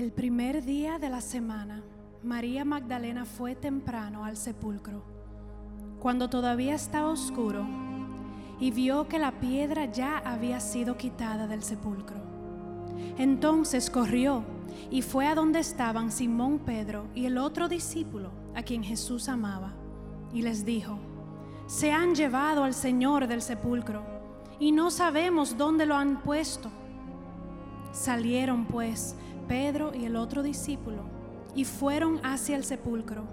El primer día de la semana, María Magdalena fue temprano al sepulcro, cuando todavía estaba oscuro, y vio que la piedra ya había sido quitada del sepulcro. Entonces corrió y fue a donde estaban Simón Pedro y el otro discípulo a quien Jesús amaba, y les dijo, se han llevado al Señor del sepulcro y no sabemos dónde lo han puesto. Salieron pues Pedro y el otro discípulo y fueron hacia el sepulcro.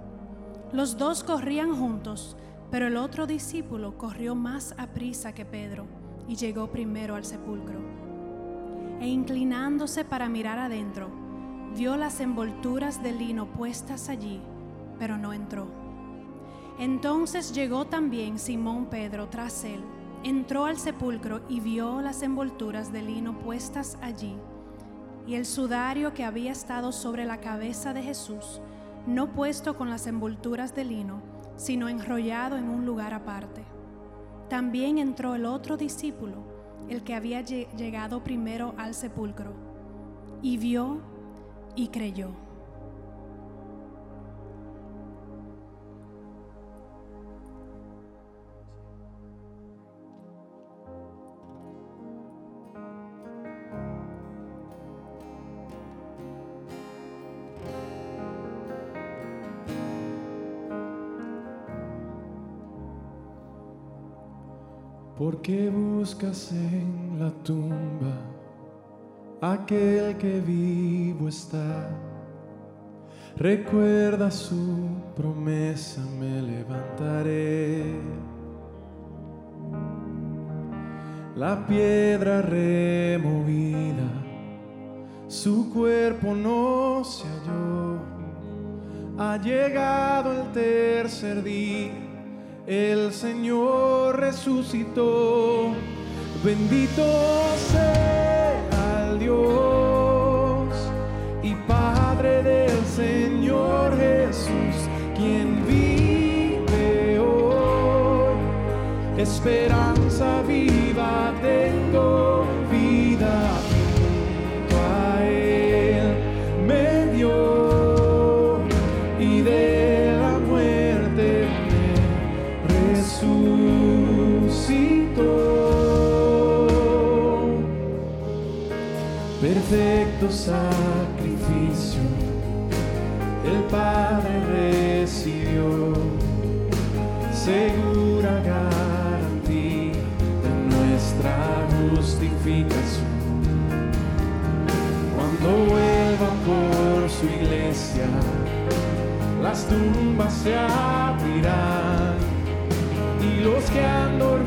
Los dos corrían juntos, pero el otro discípulo corrió más a prisa que Pedro y llegó primero al sepulcro. E inclinándose para mirar adentro, vio las envolturas de lino puestas allí, pero no entró. Entonces llegó también Simón Pedro tras él, entró al sepulcro y vio las envolturas de lino puestas allí y el sudario que había estado sobre la cabeza de Jesús, no puesto con las envolturas de lino, sino enrollado en un lugar aparte. También entró el otro discípulo, el que había llegado primero al sepulcro, y vio y creyó. ¿Por qué buscas en la tumba aquel que vivo está? Recuerda su promesa, me levantaré. La piedra removida, su cuerpo no se halló. Ha llegado el tercer día el Señor resucitó. Bendito sea el Dios y Padre del Señor Jesús, quien vive hoy. Esperanza viva tengo, las tumbas se abrirán y los que han dormido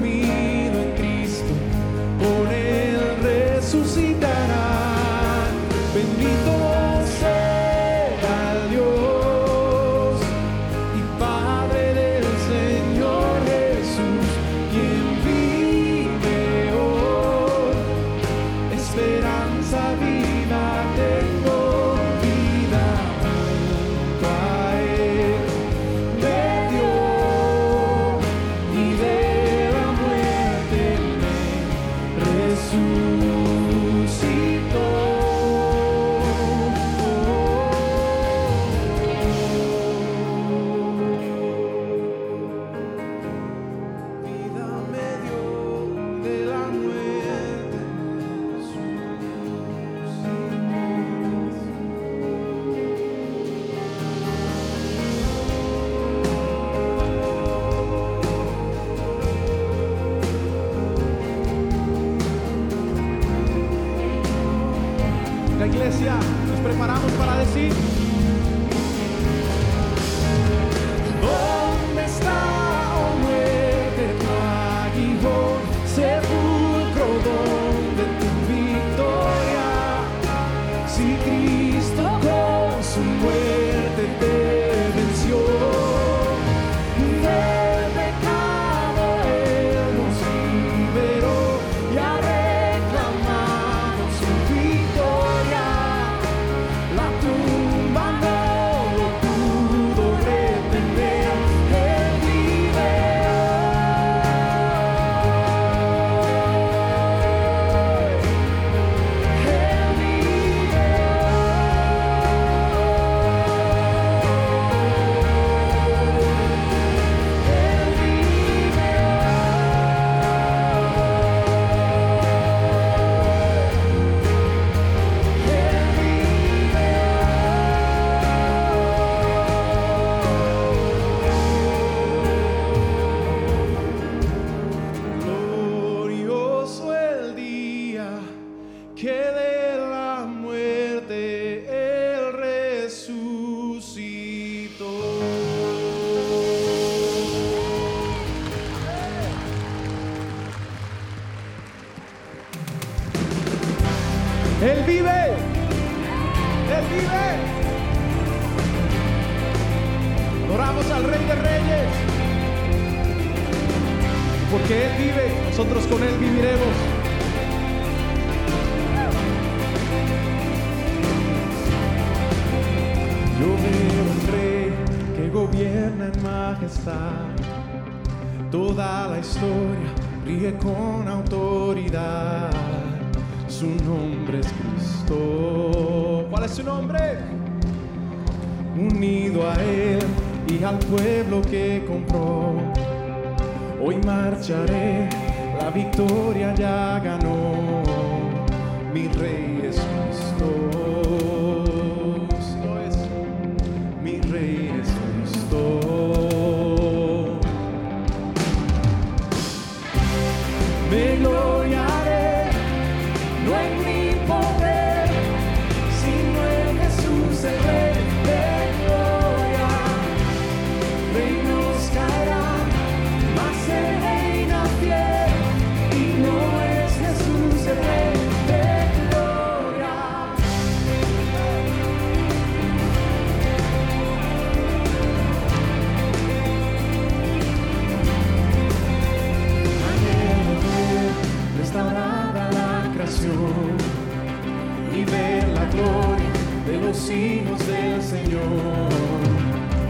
y ver la gloria de los hijos del Señor.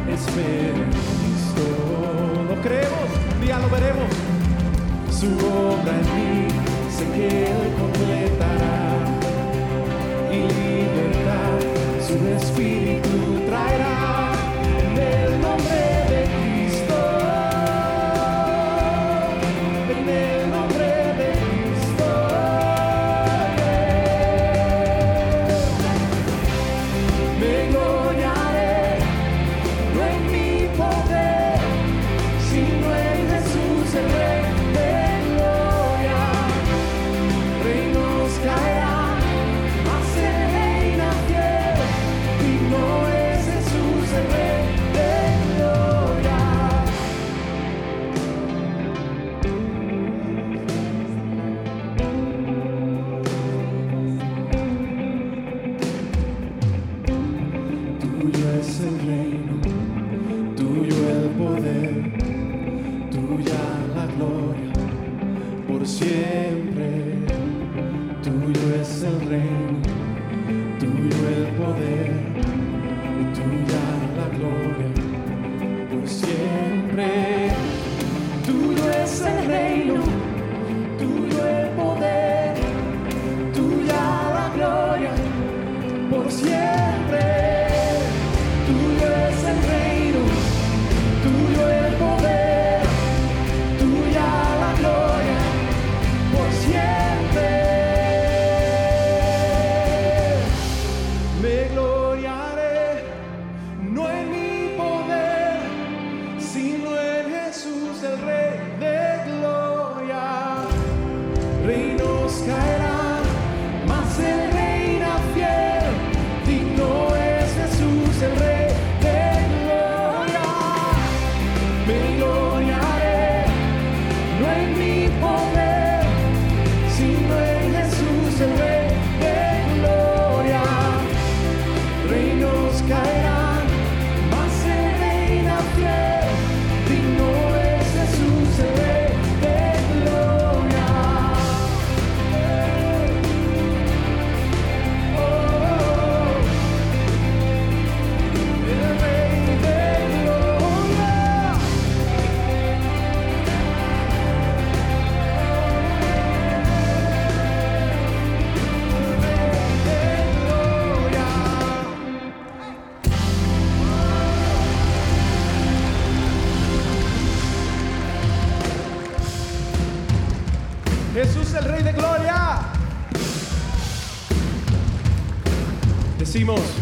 Espera Cristo. Lo creemos, un día lo veremos. Su obra en mí sé que Él completará y libertad su espíritu traerá en el nombre Decimos.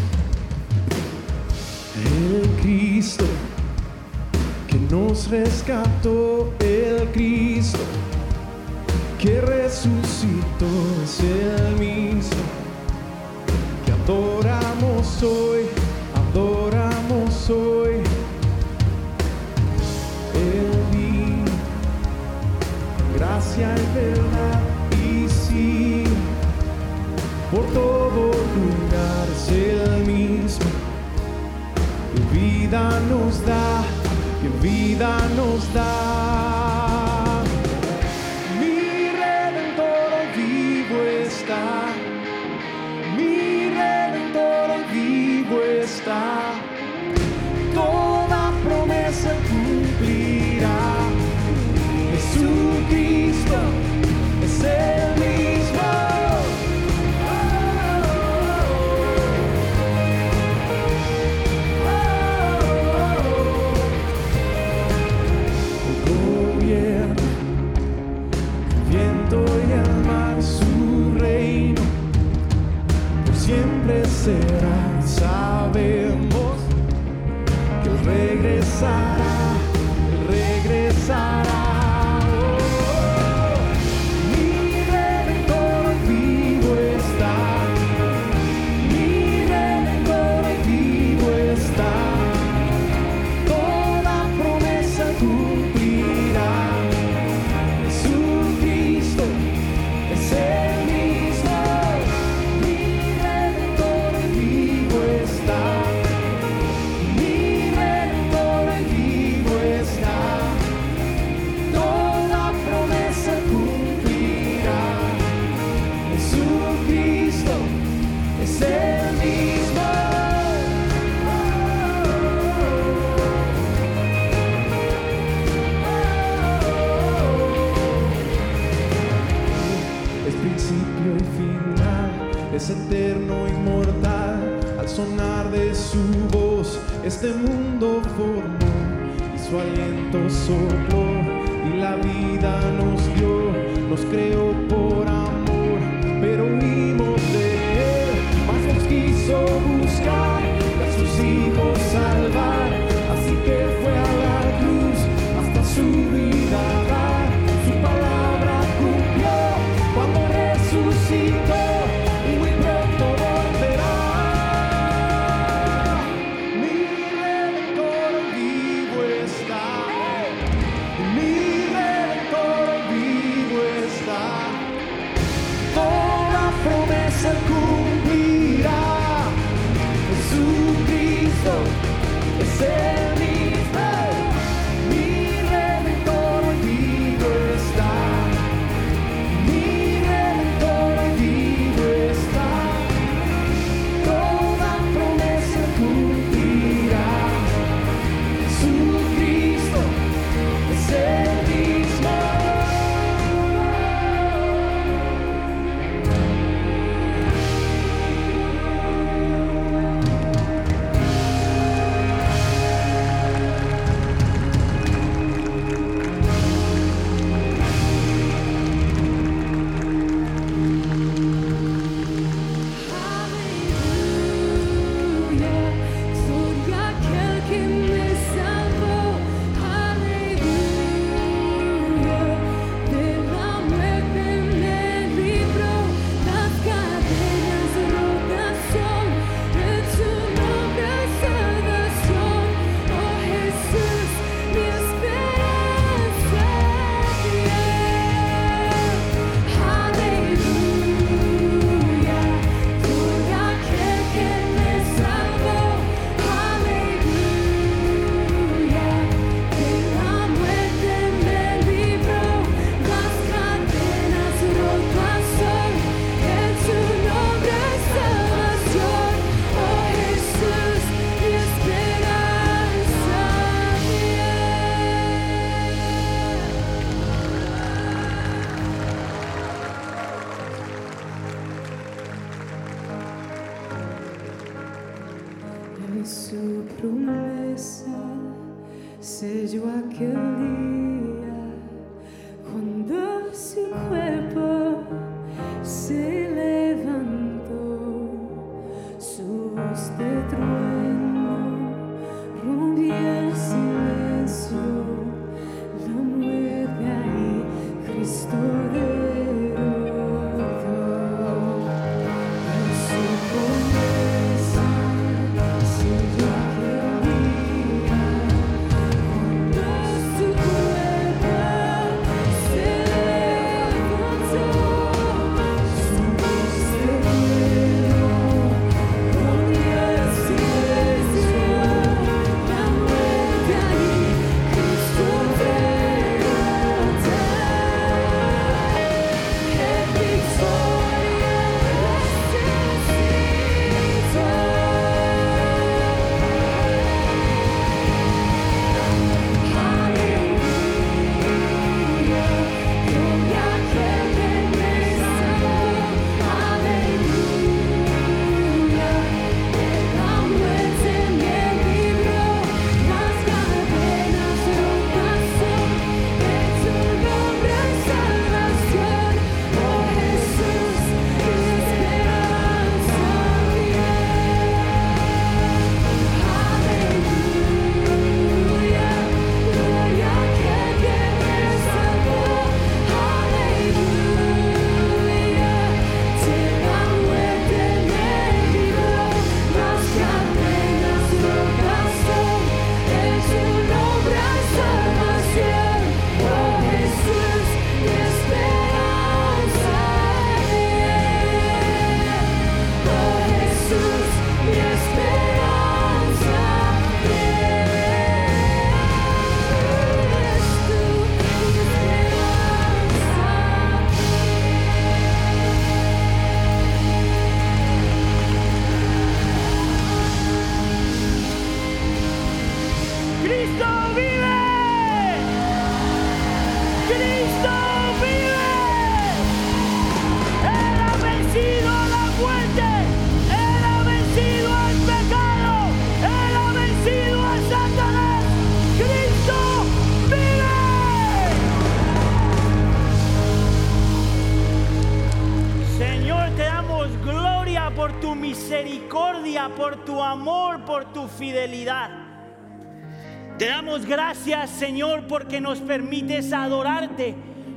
Señor, porque nos permites adorarte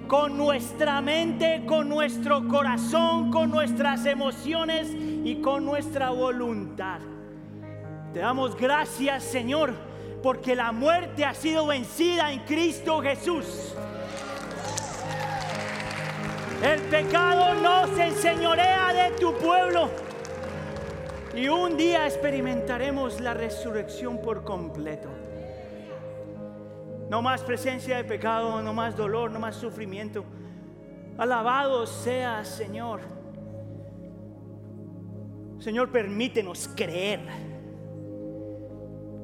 con nuestra mente, con nuestro corazón, con nuestras emociones y con nuestra voluntad. Te damos gracias, Señor, porque la muerte ha sido vencida en Cristo Jesús. El pecado no se enseñorea de tu pueblo. Y un día experimentaremos la resurrección por completo. No más presencia de pecado, no más dolor, no más sufrimiento. Alabado sea, Señor. Señor, permítenos creer.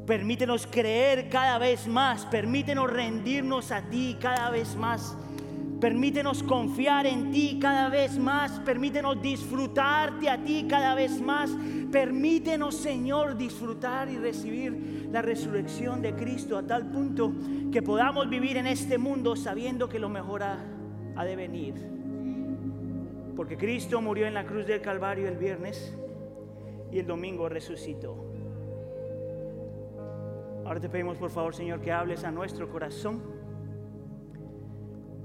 Permítenos creer cada vez más. Permítenos rendirnos a ti cada vez más. Permítenos confiar en ti cada vez más. Permítenos disfrutarte a ti cada vez más. Permítenos, Señor, disfrutar y recibir la resurrección de Cristo a tal punto que podamos vivir en este mundo sabiendo que lo mejor ha, ha de venir. Porque Cristo murió en la cruz del Calvario el viernes y el domingo resucitó. Ahora te pedimos por favor, Señor, que hables a nuestro corazón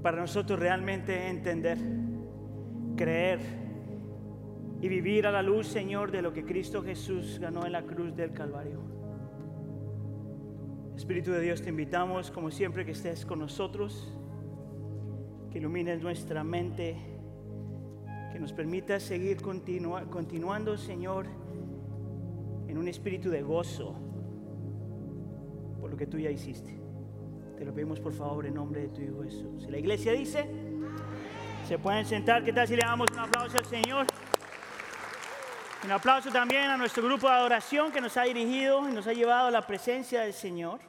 para nosotros realmente entender, creer y vivir a la luz, Señor, de lo que Cristo Jesús ganó en la cruz del Calvario. Espíritu de Dios, te invitamos, como siempre, que estés con nosotros, que ilumines nuestra mente, que nos permitas seguir continua- continuando, Señor, en un espíritu de gozo por lo que tú ya hiciste. Te lo pedimos por favor en nombre de tu Hijo Jesús. Y la iglesia dice, se pueden sentar, ¿qué tal si le damos un aplauso al Señor? Un aplauso también a nuestro grupo de adoración que nos ha dirigido y nos ha llevado a la presencia del Señor.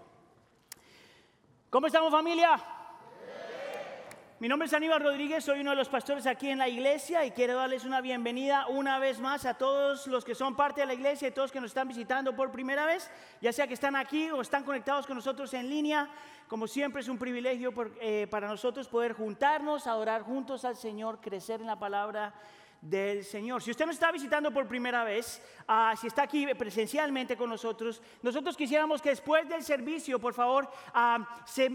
¿Cómo estamos familia? Mi nombre es Aníbal Rodríguez, soy uno de los pastores aquí en la iglesia y quiero darles una bienvenida una vez más a todos los que son parte de la iglesia y todos que nos están visitando por primera vez, ya sea que están aquí o están conectados con nosotros en línea. Como siempre es un privilegio eh, para nosotros poder juntarnos, adorar juntos al Señor, crecer en la palabra del Señor. Si usted nos está visitando por primera vez, ah, si está aquí presencialmente con nosotros, nosotros quisiéramos que después del servicio, por favor, ah, se,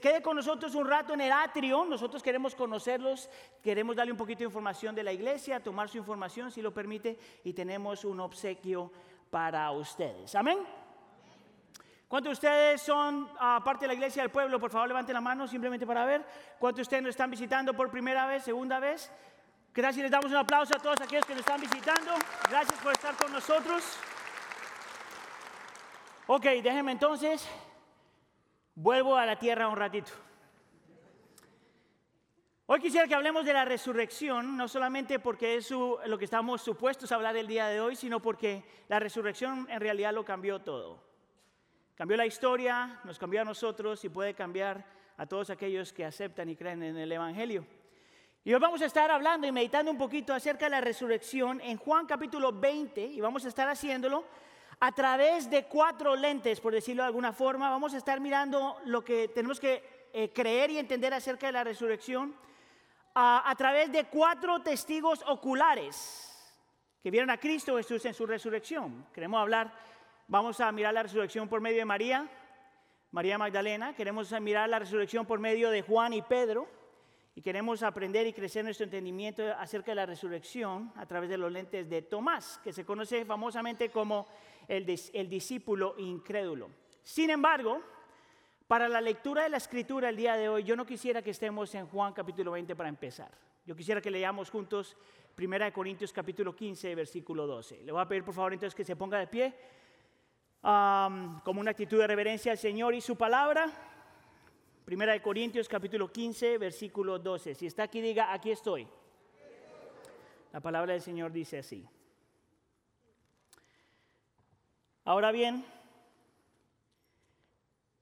quede con nosotros un rato en el atrio. Nosotros queremos conocerlos, queremos darle un poquito de información de la iglesia, tomar su información si lo permite, y tenemos un obsequio para ustedes. Amén. ¿Cuántos de ustedes son ah, parte de la iglesia del pueblo? Por favor, levanten la mano simplemente para ver. ¿Cuántos de ustedes nos están visitando por primera vez, segunda vez? Gracias, les damos un aplauso a todos aquellos que nos están visitando. Gracias por estar con nosotros. Ok, déjenme entonces, vuelvo a la tierra un ratito. Hoy quisiera que hablemos de la resurrección, no solamente porque es lo que estamos supuestos a hablar el día de hoy, sino porque la resurrección en realidad lo cambió todo. Cambió la historia, nos cambió a nosotros y puede cambiar a todos aquellos que aceptan y creen en el Evangelio. Y hoy vamos a estar hablando y meditando un poquito acerca de la resurrección en Juan capítulo 20 y vamos a estar haciéndolo a través de cuatro lentes, por decirlo de alguna forma. Vamos a estar mirando lo que tenemos que eh, creer y entender acerca de la resurrección a, a través de cuatro testigos oculares que vieron a Cristo Jesús en su resurrección. Queremos hablar, vamos a mirar la resurrección por medio de María, María Magdalena, queremos mirar la resurrección por medio de Juan y Pedro, y queremos aprender y crecer nuestro entendimiento acerca de la resurrección a través de los lentes de Tomás, que se conoce famosamente como el, dis- el discípulo incrédulo. Sin embargo, para la lectura de la escritura el día de hoy, yo no quisiera que estemos en Juan capítulo 20 para empezar. Yo quisiera que leamos juntos 1 Corintios capítulo 15, versículo 12. Le voy a pedir por favor entonces que se ponga de pie am, como una actitud de reverencia al Señor y su palabra. Primera de Corintios capítulo 15, versículo 12. Si está aquí, diga, aquí estoy. La palabra del Señor dice así. Ahora bien,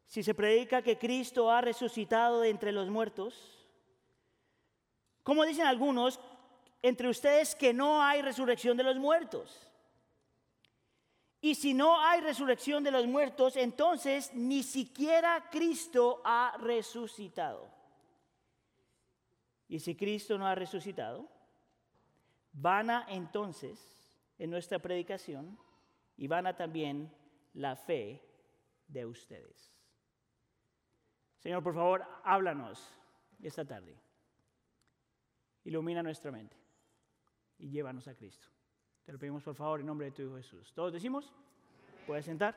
si se predica que Cristo ha resucitado de entre los muertos, como dicen algunos entre ustedes que no hay resurrección de los muertos? Y si no hay resurrección de los muertos, entonces ni siquiera Cristo ha resucitado. Y si Cristo no ha resucitado, vana entonces en nuestra predicación y vana también la fe de ustedes. Señor, por favor, háblanos esta tarde. Ilumina nuestra mente y llévanos a Cristo. Te lo pedimos por favor en nombre de tu Hijo Jesús. ¿Todos decimos? ¿Puedes sentar?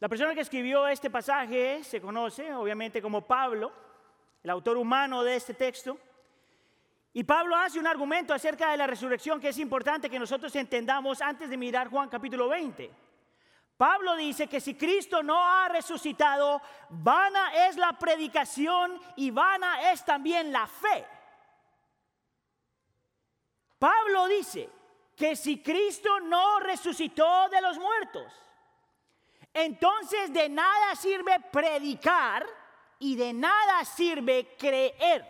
La persona que escribió este pasaje se conoce obviamente como Pablo, el autor humano de este texto. Y Pablo hace un argumento acerca de la resurrección que es importante que nosotros entendamos antes de mirar Juan capítulo 20. Pablo dice que si Cristo no ha resucitado, vana es la predicación y vana es también la fe. Pablo dice que si Cristo no resucitó de los muertos, entonces de nada sirve predicar y de nada sirve creer.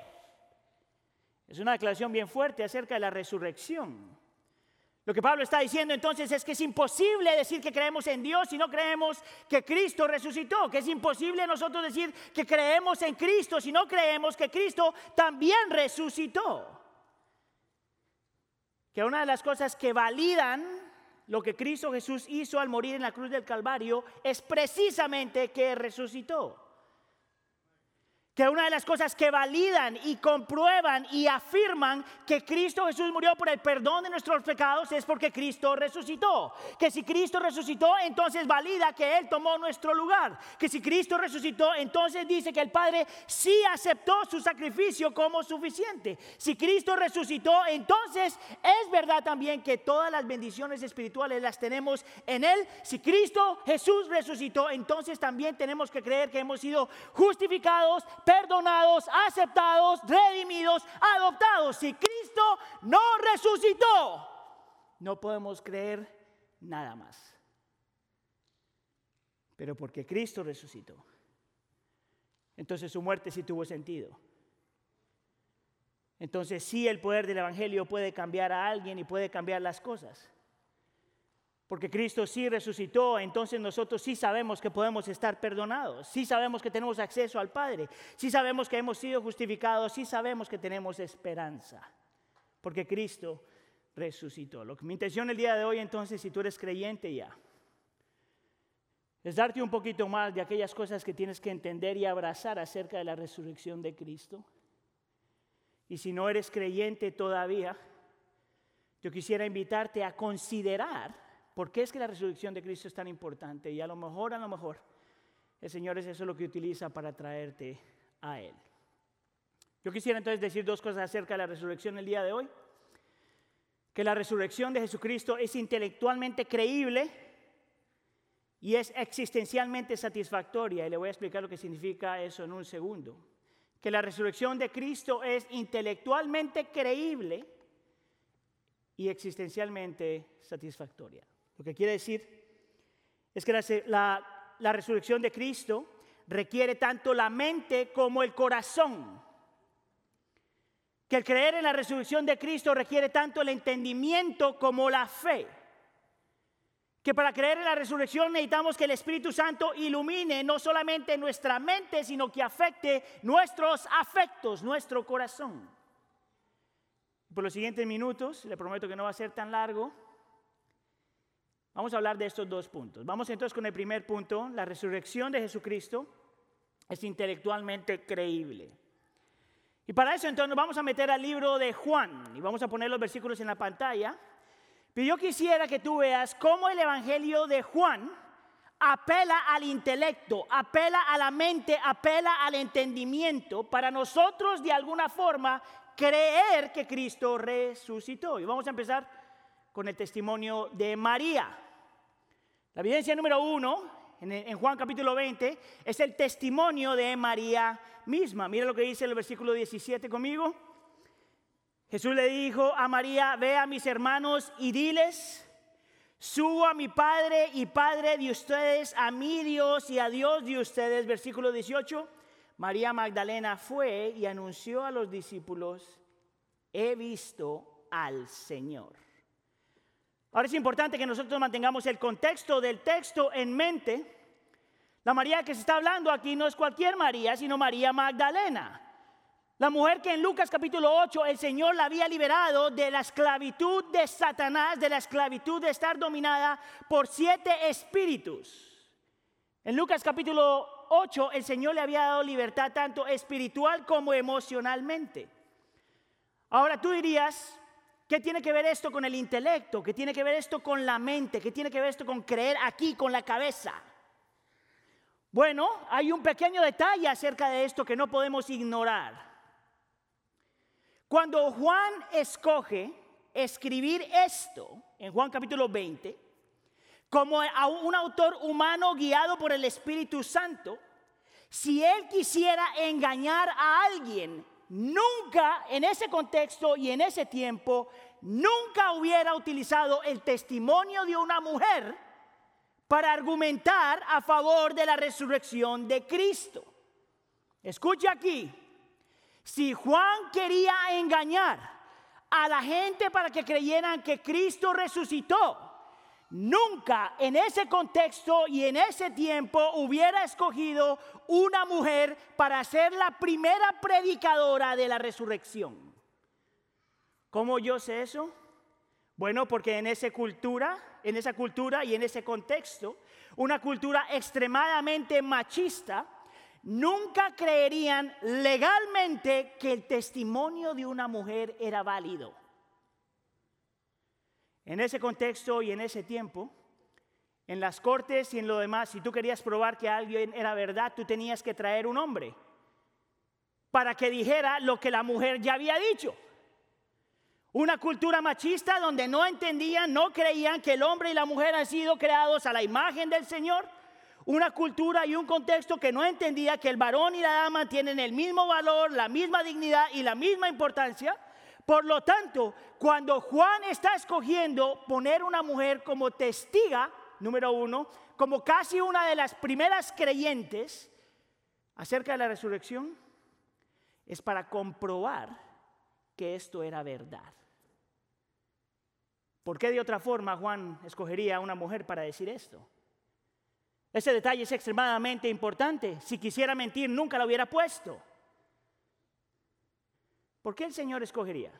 Es una declaración bien fuerte acerca de la resurrección. Lo que Pablo está diciendo entonces es que es imposible decir que creemos en Dios si no creemos que Cristo resucitó, que es imposible nosotros decir que creemos en Cristo si no creemos que Cristo también resucitó. Que una de las cosas que validan lo que Cristo Jesús hizo al morir en la cruz del Calvario es precisamente que resucitó que una de las cosas que validan y comprueban y afirman que Cristo Jesús murió por el perdón de nuestros pecados es porque Cristo resucitó. Que si Cristo resucitó, entonces valida que Él tomó nuestro lugar. Que si Cristo resucitó, entonces dice que el Padre sí aceptó su sacrificio como suficiente. Si Cristo resucitó, entonces es verdad también que todas las bendiciones espirituales las tenemos en Él. Si Cristo Jesús resucitó, entonces también tenemos que creer que hemos sido justificados perdonados, aceptados, redimidos, adoptados. Si Cristo no resucitó, no podemos creer nada más. Pero porque Cristo resucitó, entonces su muerte sí tuvo sentido. Entonces sí el poder del Evangelio puede cambiar a alguien y puede cambiar las cosas. Porque Cristo sí resucitó, entonces nosotros sí sabemos que podemos estar perdonados, sí sabemos que tenemos acceso al Padre, sí sabemos que hemos sido justificados, sí sabemos que tenemos esperanza. Porque Cristo resucitó. Lo que mi intención el día de hoy entonces, si tú eres creyente ya, es darte un poquito más de aquellas cosas que tienes que entender y abrazar acerca de la resurrección de Cristo. Y si no eres creyente todavía, yo quisiera invitarte a considerar ¿Por qué es que la resurrección de Cristo es tan importante? Y a lo mejor, a lo mejor, el Señor es eso lo que utiliza para traerte a Él. Yo quisiera entonces decir dos cosas acerca de la resurrección el día de hoy. Que la resurrección de Jesucristo es intelectualmente creíble y es existencialmente satisfactoria. Y le voy a explicar lo que significa eso en un segundo. Que la resurrección de Cristo es intelectualmente creíble y existencialmente satisfactoria. Lo que quiere decir es que la, resurrección de Cristo requiere tanto la mente como el corazón. Que el creer en la resurrección de Cristo requiere tanto el entendimiento como la fe. Que para creer en la resurrección necesitamos que el Espíritu Santo ilumine no solamente nuestra mente, sino que afecte nuestros afectos, nuestro corazón. Por los siguientes minutos, le prometo que no va a ser tan largo, Vamos a hablar de estos dos puntos. Vamos entonces con el primer punto. La resurrección de Jesucristo es intelectualmente creíble. Y para eso entonces nos vamos a meter al libro de Juan y vamos a poner los versículos en la pantalla. Pero yo quisiera que tú veas cómo el Evangelio de Juan apela al intelecto, apela a la mente, apela al entendimiento para nosotros de alguna forma creer que Cristo resucitó. Y vamos a empezar con el testimonio de María. La evidencia número uno en, Juan capítulo 20 es el testimonio de María misma. Mira lo que dice el versículo 17 conmigo. Jesús le dijo a María, ve a mis hermanos y diles, subo a mi Padre y Padre de ustedes, a mi Dios y a Dios de ustedes. Versículo 18. María Magdalena fue y anunció a los discípulos, he visto al Señor. Ahora es importante que nosotros mantengamos el contexto del texto en mente. La María que se está hablando aquí no es cualquier María, sino María Magdalena. La mujer que en Lucas capítulo 8 el Señor la había liberado de la esclavitud de Satanás, de la esclavitud de estar dominada por siete espíritus. En Lucas capítulo 8 el Señor le había dado libertad tanto espiritual como emocionalmente. Ahora tú dirías, ¿qué tiene que ver esto con el intelecto? ¿Qué tiene que ver esto con la mente? ¿Qué tiene que ver esto con creer aquí, con la cabeza? Bueno, hay un pequeño detalle acerca de esto que no podemos ignorar. Cuando Juan escoge escribir esto, en Juan capítulo 20, como a un autor humano guiado por el Espíritu Santo, si él quisiera engañar a alguien, nunca en ese contexto y en ese tiempo, nunca hubiera utilizado el testimonio de una mujer para argumentar a favor de la resurrección de Cristo. Escucha aquí, si Juan quería engañar a la gente para que creyeran que Cristo resucitó, nunca en ese contexto y en ese tiempo hubiera escogido una mujer para ser la primera predicadora de la resurrección. ¿Cómo yo sé eso? Bueno, porque en esa cultura, en esa cultura y en ese contexto, una cultura extremadamente machista, nunca creerían legalmente que el testimonio de una mujer era válido. En ese contexto y en ese tiempo, en las cortes y en lo demás, si tú querías probar que alguien era verdad, tú tenías que traer un hombre para que dijera lo que la mujer ya había dicho. Una cultura machista donde no entendían, no creían que el hombre y la mujer han sido creados a la imagen del Señor. Una cultura y un contexto que no entendía que el varón y la dama tienen el mismo valor, la misma dignidad y la misma importancia. Por lo tanto, cuando Juan está escogiendo poner una mujer como testiga, número uno, como casi una de las primeras creyentes acerca de la resurrección, es para comprobar que esto era verdad. ¿Por qué de otra forma Juan escogería a una mujer para decir esto? Ese detalle es extremadamente importante. Si quisiera mentir, nunca lo hubiera puesto. ¿Por qué el Señor escogería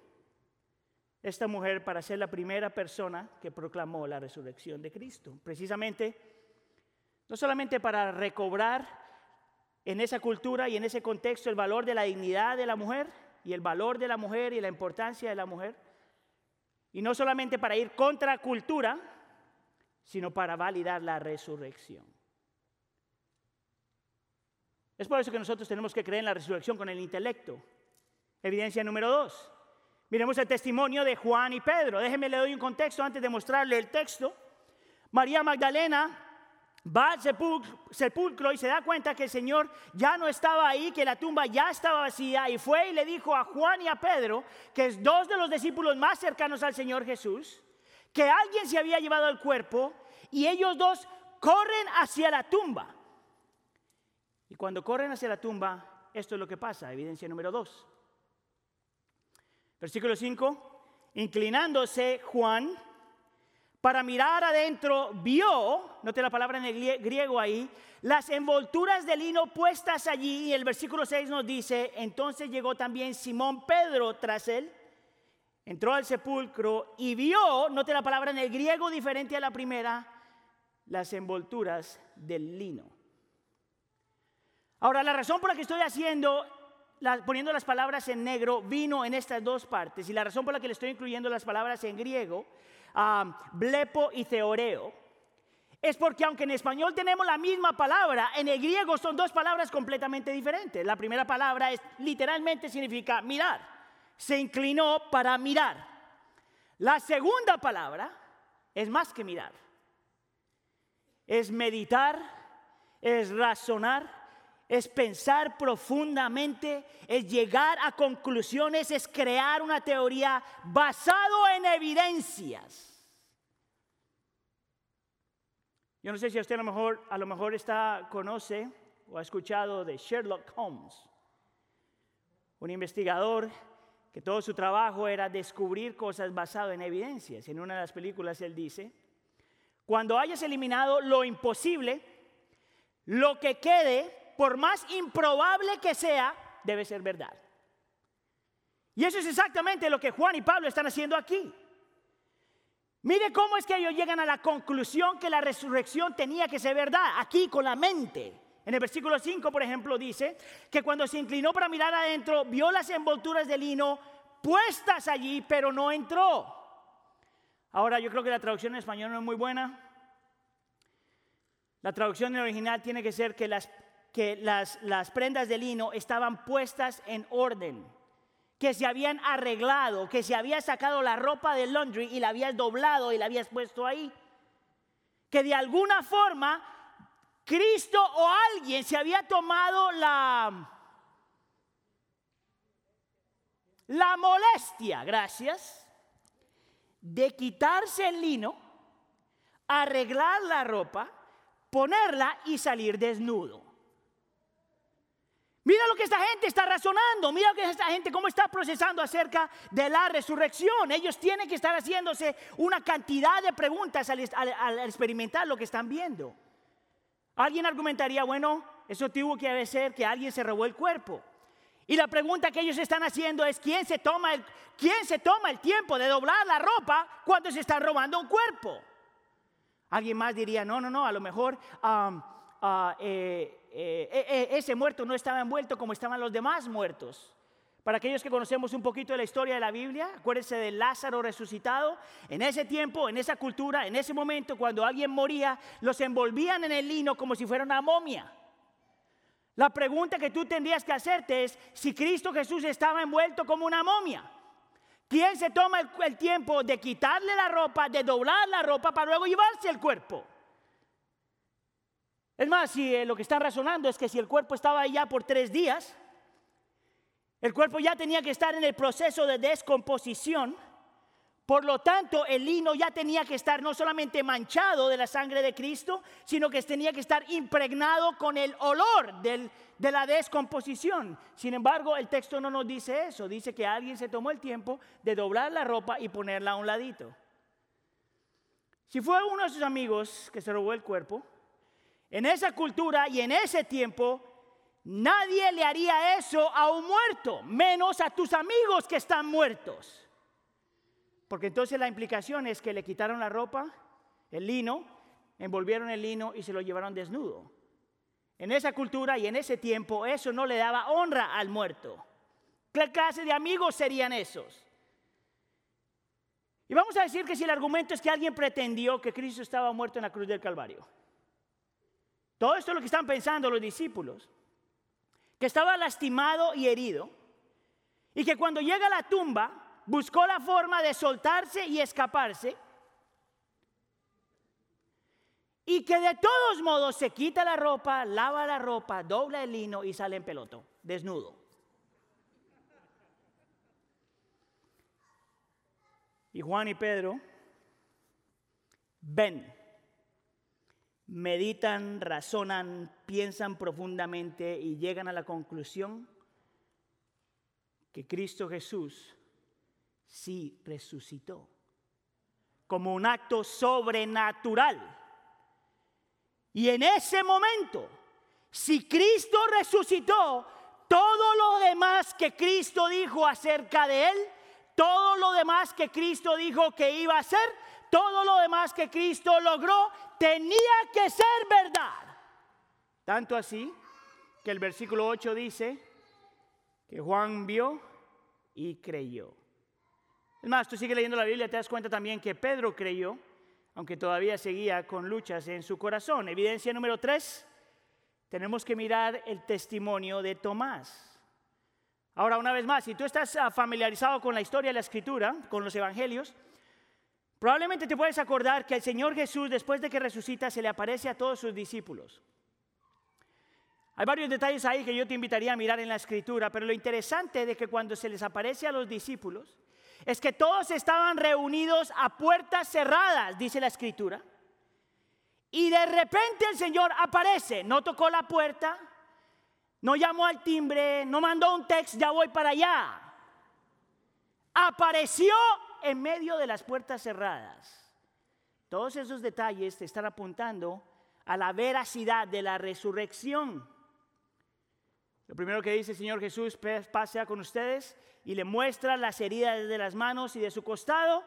esta mujer para ser la primera persona que proclamó la resurrección de Cristo? Precisamente, no solamente para recobrar en esa cultura y en ese contexto el valor de la dignidad de la mujer y el valor de la mujer y la importancia de la mujer, y no solamente para ir contra cultura, sino para validar la resurrección. Es por eso que nosotros tenemos que creer en la resurrección con el intelecto. Evidencia número dos. Miremos el testimonio de Juan y Pedro. Déjenme le doy un contexto antes de mostrarle el texto. María Magdalena va al sepulcro y se da cuenta que el Señor ya no estaba ahí, que la tumba ya estaba vacía y fue y le dijo a Juan y a Pedro, que es dos de los discípulos más cercanos al Señor Jesús, que alguien se había llevado el cuerpo y ellos dos corren hacia la tumba. Y cuando corren hacia la tumba, esto es lo que pasa, evidencia número dos. Versículo 5, inclinándose Juan para mirar adentro, vio, note la palabra en el griego ahí, las envolturas de lino puestas allí y el versículo 6 nos dice, entonces llegó también Simón Pedro tras él, entró al sepulcro y vio, note la palabra en el griego diferente a la primera, las envolturas del lino. Ahora, la razón por la que estoy haciendo, poniendo las palabras en negro, vino en estas dos partes. Y la razón por la que le estoy incluyendo las palabras en griego, blepo y teoreo, es porque aunque en español tenemos la misma palabra, en el griego son dos palabras completamente diferentes. La primera palabra es literalmente significa mirar. Se inclinó para mirar. La segunda palabra es más que mirar. Es meditar, es razonar, es pensar profundamente, es llegar a conclusiones, es crear una teoría basado en evidencias. Yo no sé si usted a lo mejor, a lo mejor está, conoce o ha escuchado de Sherlock Holmes, un investigador que todo su trabajo era descubrir cosas basadas en evidencias. En una de las películas él dice, cuando hayas eliminado lo imposible, lo que quede por más improbable que sea, debe ser verdad. Y eso es exactamente lo que Juan y Pablo están haciendo aquí. Mire cómo es que ellos llegan a la conclusión que la resurrección tenía que ser verdad, aquí con la mente. En el versículo 5, por ejemplo, dice que cuando se inclinó para mirar adentro, vio las envolturas de lino puestas allí, pero no entró. Ahora, yo creo que la traducción en español no es muy buena. La traducción en original tiene que ser que las, que las, las prendas de lino estaban puestas en orden, que se habían arreglado, que se había sacado la ropa del laundry y la habías doblado y la habías puesto ahí. Que de alguna forma Cristo o alguien se había tomado la, la molestia, gracias, de quitarse el lino, arreglar la ropa, ponerla y salir desnudo. Mira lo que esta gente está razonando, mira lo que esta gente cómo está procesando acerca de la resurrección. Ellos tienen que estar haciéndose una cantidad de preguntas al, al- experimentar lo que están viendo. Alguien argumentaría, bueno, eso tuvo que ser que alguien se robó el cuerpo. Y la pregunta que ellos están haciendo es, ¿quién se toma el, quién se toma el tiempo de doblar la ropa cuando se está robando un cuerpo? Alguien más diría, no, no, no, a lo mejor ah, eh, eh, eh, eh, ese muerto no estaba envuelto como estaban los demás muertos. Para aquellos que conocemos un poquito de la historia de la Biblia, acuérdense de Lázaro resucitado. En ese tiempo, en esa cultura, en ese momento, cuando alguien moría, los envolvían en el lino como si fuera una momia. La pregunta que tú tendrías que hacerte es si Cristo Jesús estaba envuelto como una momia. ¿Quién se toma el, el tiempo de quitarle la ropa, de doblar la ropa para luego llevarse el cuerpo? Es más, si eh, lo que están razonando es que si el cuerpo estaba ya por tres días, el cuerpo ya tenía que estar en el proceso de descomposición. Por lo tanto, el lino ya tenía que estar no solamente manchado de la sangre de Cristo, sino que tenía que estar impregnado con el olor de la descomposición. Sin embargo, el texto no nos dice eso. Dice que alguien se tomó el tiempo de doblar la ropa y ponerla a un ladito. Si fue uno de sus amigos que se robó el cuerpo, en esa cultura y en ese tiempo, nadie le haría eso a un muerto, menos a tus amigos que están muertos. Porque entonces la implicación es que le quitaron la ropa, el lino, envolvieron el lino y se lo llevaron desnudo. En esa cultura y en ese tiempo eso no le daba honra al muerto. ¿Qué clase de amigos serían esos? Y vamos a decir que si el argumento es que alguien pretendió que Cristo estaba muerto en la cruz del Calvario. Todo esto es lo que están pensando los discípulos. Que estaba lastimado y herido. Y que cuando llega a la tumba buscó la forma de soltarse y escaparse. Y que de todos modos se quita la ropa, lava la ropa, dobla el lino y sale en peloto, desnudo. Y Juan y Pedro ven, meditan, razonan, piensan profundamente y llegan a la conclusión que Cristo Jesús sí resucitó como un acto sobrenatural. Y en ese momento, si Cristo resucitó, todo lo demás que Cristo dijo acerca de él, todo lo demás que Cristo dijo que iba a hacer, todo lo demás que Cristo logró, tenía que ser verdad. Tanto así que el versículo 8 dice que Juan vio y creyó. Es más, tú sigues leyendo la Biblia, te das cuenta también que Pedro creyó, aunque todavía seguía con luchas en su corazón. Evidencia número 3, tenemos que mirar el testimonio de Tomás. Ahora, una vez más, si tú estás ah, familiarizado con la historia de la escritura, con los evangelios, probablemente te puedes acordar que el Señor Jesús, después de que resucita, se le aparece a todos sus discípulos. Hay varios detalles ahí que yo te invitaría a mirar en la escritura, pero lo interesante de que cuando se les aparece a los discípulos es que todos estaban reunidos a puertas cerradas, dice la escritura. Y de repente el Señor aparece, no tocó la puerta, no llamó al timbre, no mandó un text, ya voy para allá. Apareció en medio de las puertas cerradas. Todos esos detalles te están apuntando a la veracidad de la resurrección. Lo primero que dice el Señor Jesús, "Pe- pasea con ustedes y le muestra las heridas de las manos y de su costado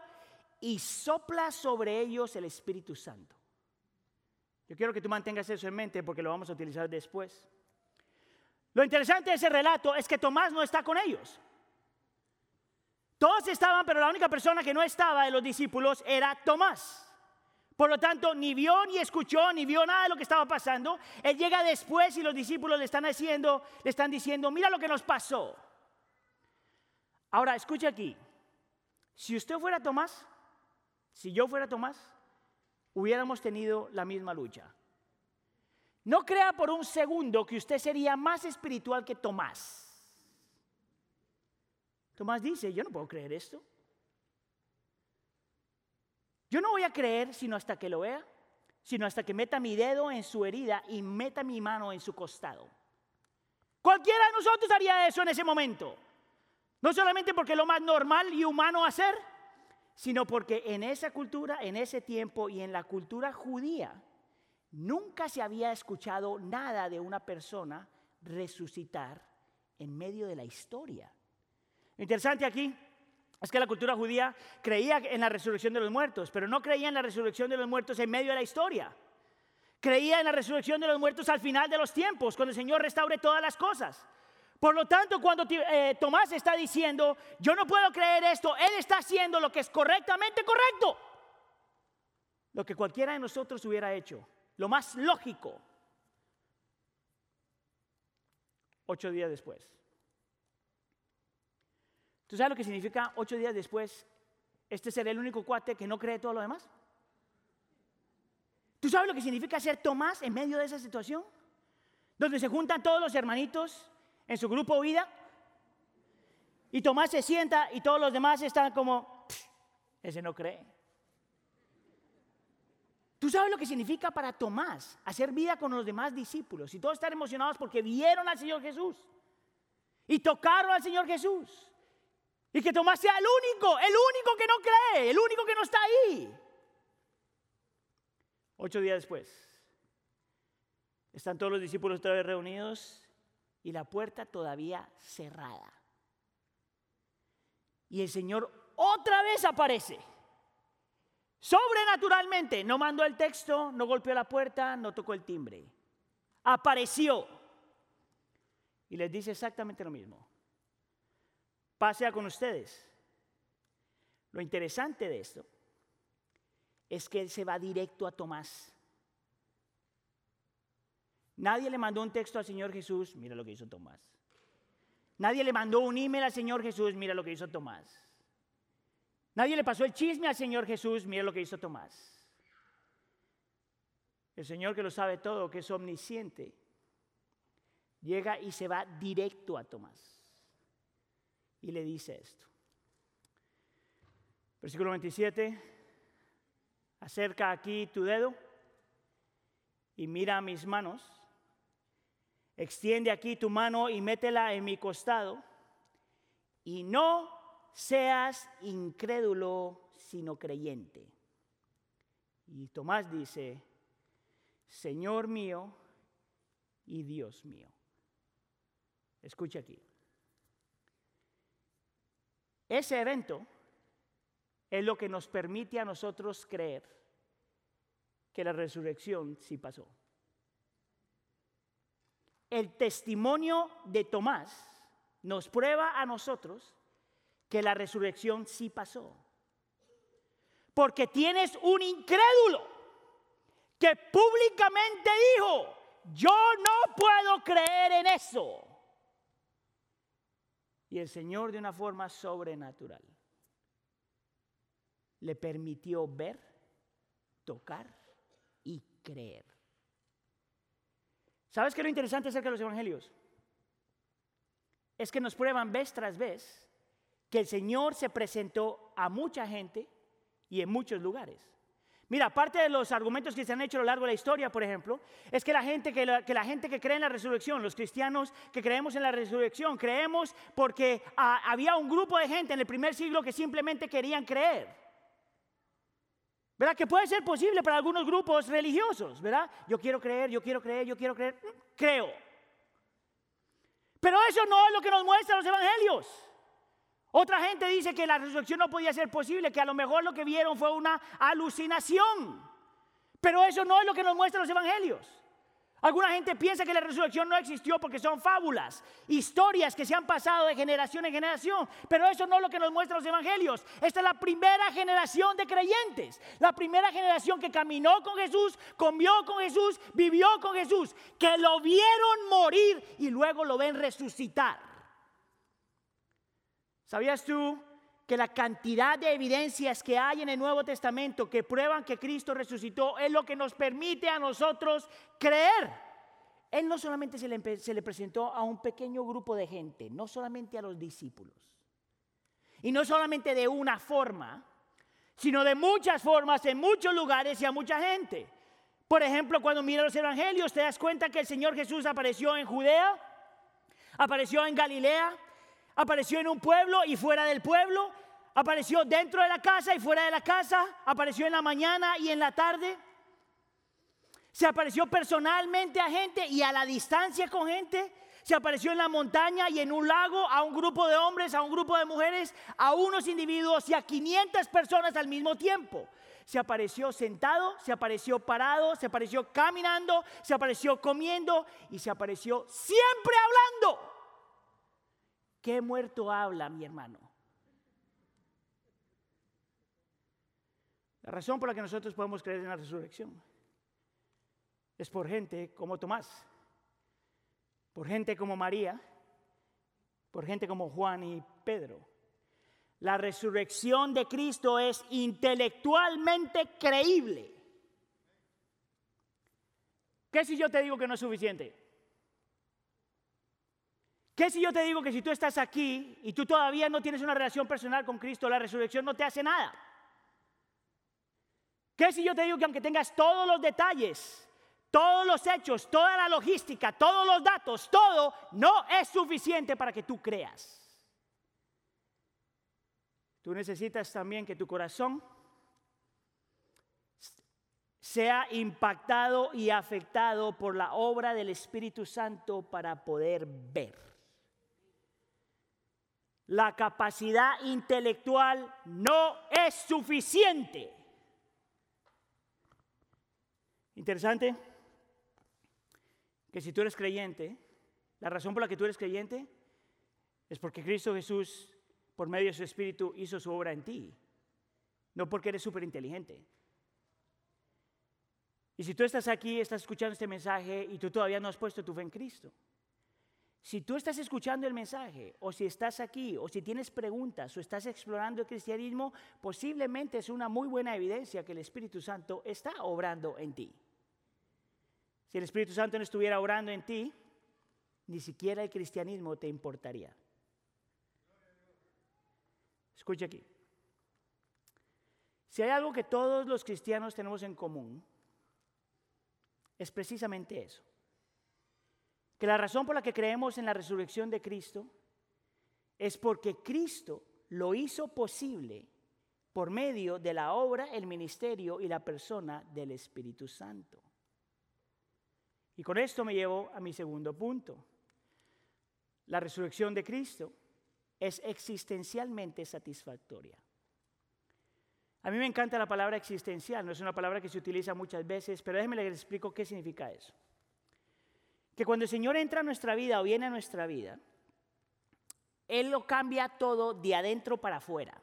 y sopla sobre ellos el Espíritu Santo. Yo quiero que tú mantengas eso en mente porque lo vamos a utilizar después. Lo interesante de ese relato es que Tomás no está con ellos. Todos estaban, pero la única persona que no estaba de los discípulos era Tomás. Por lo tanto, ni vio, ni escuchó, ni vio nada de lo que estaba pasando. Él llega después y los discípulos le están haciendo, le están diciendo, mira lo que nos pasó. Ahora, escuche aquí. Si usted fuera Tomás, si yo fuera Tomás, hubiéramos tenido la misma lucha. No crea por un segundo que usted sería más espiritual que Tomás. Tomás dice, yo no puedo creer esto. Yo no voy a creer sino hasta que lo vea, sino hasta que meta mi dedo en su herida y meta mi mano en su costado. Cualquiera de nosotros haría eso en ese momento. No solamente porque es lo más normal y humano hacer, sino porque en esa cultura, en ese tiempo y en la cultura judía, nunca se había escuchado nada de una persona resucitar en medio de la historia. Lo interesante aquí es que la cultura judía creía en la resurrección de los muertos, pero no creía en la resurrección de los muertos en medio de la historia. Creía en la resurrección de los muertos al final de los tiempos, cuando el Señor restaure todas las cosas. Por lo tanto, cuando eh, Tomás está diciendo, yo no puedo creer esto, él está haciendo lo que es correctamente correcto. Lo que cualquiera de nosotros hubiera hecho, lo más lógico. Ocho días después. ¿Tú sabes lo que significa ocho días después? Este será el único cuate que no cree todo lo demás. ¿Tú sabes lo que significa ser Tomás en medio de esa situación? Donde se juntan todos los hermanitos en su grupo vida. Y Tomás se sienta y todos los demás están como, ese no cree. ¿Tú sabes lo que significa para Tomás hacer vida con los demás discípulos? Y todos están emocionados porque vieron al Señor Jesús. Y tocaron al Señor Jesús. Y que Tomás sea el único, el único que no cree, el único que no está ahí. Ocho días después, están todos los discípulos otra vez reunidos y la puerta todavía cerrada. Y el Señor otra vez aparece. Sobrenaturalmente, no mandó el texto, no golpeó la puerta, no tocó el timbre. Apareció. Y les dice exactamente lo mismo. Pasea con ustedes. Lo interesante de esto es que él se va directo a Tomás. Nadie le mandó un texto al Señor Jesús, mira lo que hizo Tomás. Nadie le mandó un email al Señor Jesús, mira lo que hizo Tomás. Nadie le pasó el chisme al Señor Jesús, mira lo que hizo Tomás. El Señor que lo sabe todo, que es omnisciente, llega y se va directo a Tomás. Y le dice esto. Versículo 27. Acerca aquí tu dedo y mira mis manos. Extiende aquí tu mano y métela en mi costado. Y no seas incrédulo, sino creyente. Y Tomás dice, Señor mío y Dios mío. Escucha aquí. Ese evento es lo que nos permite a nosotros creer que la resurrección sí pasó. El testimonio de Tomás nos prueba a nosotros que la resurrección sí pasó. Porque tienes un incrédulo que públicamente dijo, yo no puedo creer en eso. Y el Señor de una forma sobrenatural le permitió ver, tocar y creer. ¿Sabes qué es lo interesante acerca de los evangelios? Es que nos prueban vez tras vez que el Señor se presentó a mucha gente y en muchos lugares. Mira, parte de los argumentos que se han hecho a lo largo de la historia, por ejemplo, es que la gente que, la, gente que cree en la resurrección, los cristianos que creemos en la resurrección, creemos porque ah, había un grupo de gente en el primer siglo que simplemente querían creer. ¿Verdad? Que puede ser posible para algunos grupos religiosos, ¿verdad? Yo quiero creer, yo quiero creer, yo quiero creer, creo. Pero eso no es lo que nos muestran los evangelios. Otra gente dice que la resurrección no podía ser posible, que a lo mejor lo que vieron fue una alucinación. Pero eso no es lo que nos muestran los evangelios. Alguna gente piensa que la resurrección no existió porque son fábulas, historias que se han pasado de generación en generación, pero eso no es lo que nos muestran los evangelios. Esta es la primera generación de creyentes, la primera generación que caminó con Jesús, comió con Jesús, vivió con Jesús, que lo vieron morir y luego lo ven resucitar. ¿Sabías tú que la cantidad de evidencias que hay en el Nuevo Testamento que prueban que Cristo resucitó es lo que nos permite a nosotros creer? Él no solamente se le, presentó a un pequeño grupo de gente, no solamente a los discípulos, y no solamente de una forma, sino de muchas formas, en muchos lugares y a mucha gente. Por ejemplo, cuando miras los evangelios, te das cuenta que el Señor Jesús apareció en Judea, apareció en Galilea, apareció en un pueblo y fuera del pueblo, apareció dentro de la casa y fuera de la casa, apareció en la mañana y en la tarde. Se apareció personalmente a gente y a la distancia con gente. Se apareció en la montaña y en un lago a un grupo de hombres, a un grupo de mujeres, a unos individuos y a 500 personas al mismo tiempo. Se apareció sentado, se apareció parado, se apareció caminando, se apareció comiendo y se apareció siempre hablando. ¿Qué muerto habla, mi hermano? La razón por la que nosotros podemos creer en la resurrección es por gente como Tomás, por gente como María, por gente como Juan y Pedro. La resurrección de Cristo es intelectualmente creíble. ¿Qué si yo te digo que no es suficiente? ¿Qué si yo te digo que si tú estás aquí y tú todavía no tienes una relación personal con Cristo, la resurrección no te hace nada? ¿Qué si yo te digo que aunque tengas todos los detalles, todos los hechos, toda la logística, todos los datos, todo, no es suficiente para que tú creas? Tú necesitas también que tu corazón sea impactado y afectado por la obra del Espíritu Santo para poder ver. La capacidad intelectual no es suficiente. Interesante que si tú eres creyente, la razón por la que tú eres creyente es porque Cristo Jesús, por medio de su Espíritu, hizo su obra en ti, no porque eres súper inteligente. Y si tú estás aquí, estás escuchando este mensaje y tú todavía no has puesto tu fe en Cristo, si tú estás escuchando el mensaje, o si estás aquí, o si tienes preguntas, o estás explorando el cristianismo, posiblemente es una muy buena evidencia que el Espíritu Santo está obrando en ti. Si el Espíritu Santo no estuviera obrando en ti, ni siquiera el cristianismo te importaría. Escucha aquí. Si hay algo que todos los cristianos tenemos en común, es precisamente eso. Que la razón por la que creemos en la resurrección de Cristo es porque Cristo lo hizo posible por medio de la obra, el ministerio y la persona del Espíritu Santo. Y con esto me llevo a mi segundo punto. La resurrección de Cristo es existencialmente satisfactoria. A mí me encanta la palabra existencial, no es una palabra que se utiliza muchas veces, pero déjenme les explico qué significa eso. Que cuando el Señor entra a nuestra vida o viene a nuestra vida, Él lo cambia todo de adentro para afuera.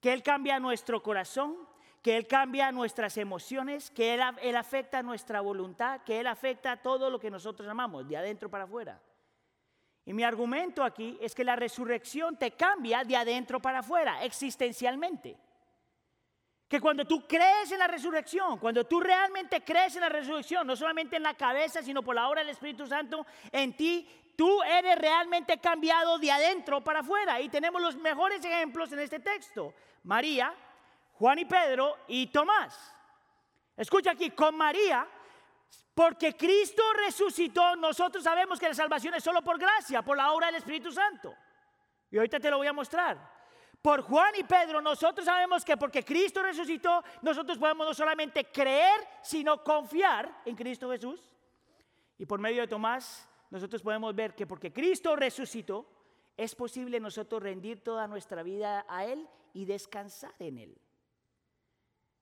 Que Él cambia nuestro corazón, que Él cambia nuestras emociones, que Él, él afecta nuestra voluntad, que Él afecta todo lo que nosotros amamos, de adentro para afuera. Y mi argumento aquí es que la resurrección te cambia de adentro para afuera, existencialmente. Que cuando tú crees en la resurrección, cuando tú realmente crees en la resurrección, no solamente en la cabeza, sino por la obra del Espíritu Santo en ti, tú eres realmente cambiado de adentro para afuera. Y tenemos los mejores ejemplos en este texto. María, Juan y Pedro y Tomás. Escucha aquí, con María, porque Cristo resucitó, nosotros sabemos que la salvación es solo por gracia, por la obra del Espíritu Santo. Y ahorita te lo voy a mostrar. Por Juan y Pedro, nosotros sabemos que porque Cristo resucitó, nosotros podemos no solamente creer, sino confiar en Cristo Jesús. Y por medio de Tomás, nosotros podemos ver que porque Cristo resucitó, es posible nosotros rendir toda nuestra vida a Él y descansar en Él.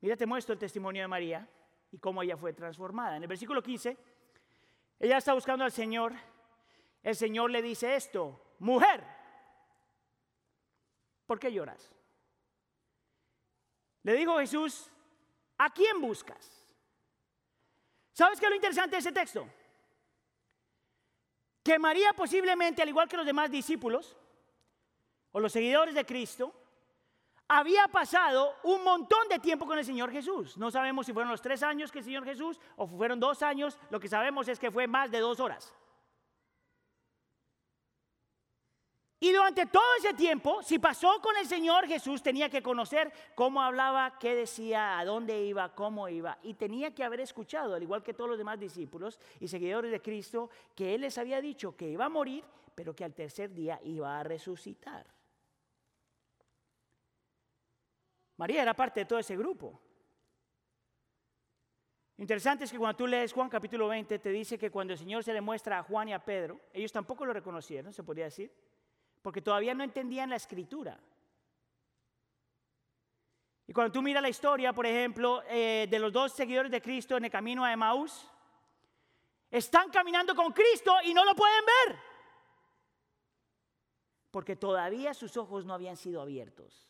Mira, te muestro el testimonio de María y cómo ella fue transformada. En el versículo 15, ella está buscando al Señor. El Señor le dice esto, mujer, ¿por qué lloras? Le dijo Jesús, ¿a quién buscas? ¿Sabes qué es lo interesante de ese texto? Que María posiblemente, al igual que los demás discípulos o los seguidores de Cristo, había pasado un montón de tiempo con el Señor Jesús. No sabemos si fueron los tres años que el Señor Jesús o fueron dos años. Lo que sabemos es que fue más de dos horas. Y durante todo ese tiempo, si pasó con el Señor Jesús, tenía que conocer cómo hablaba, qué decía, a dónde iba, cómo iba. Y tenía que haber escuchado, al igual que todos los demás discípulos y seguidores de Cristo, que Él les había dicho que iba a morir, pero que al tercer día iba a resucitar. María era parte de todo ese grupo. Interesante es que cuando tú lees Juan capítulo 20, te dice que cuando el Señor se le muestra a Juan y a Pedro, ellos tampoco lo reconocieron, se podría decir porque todavía no entendían la escritura. Y cuando tú miras la historia, por ejemplo, eh, de los dos seguidores de Cristo en el camino a Emaús, están caminando con Cristo y no lo pueden ver. Porque todavía sus ojos no habían sido abiertos.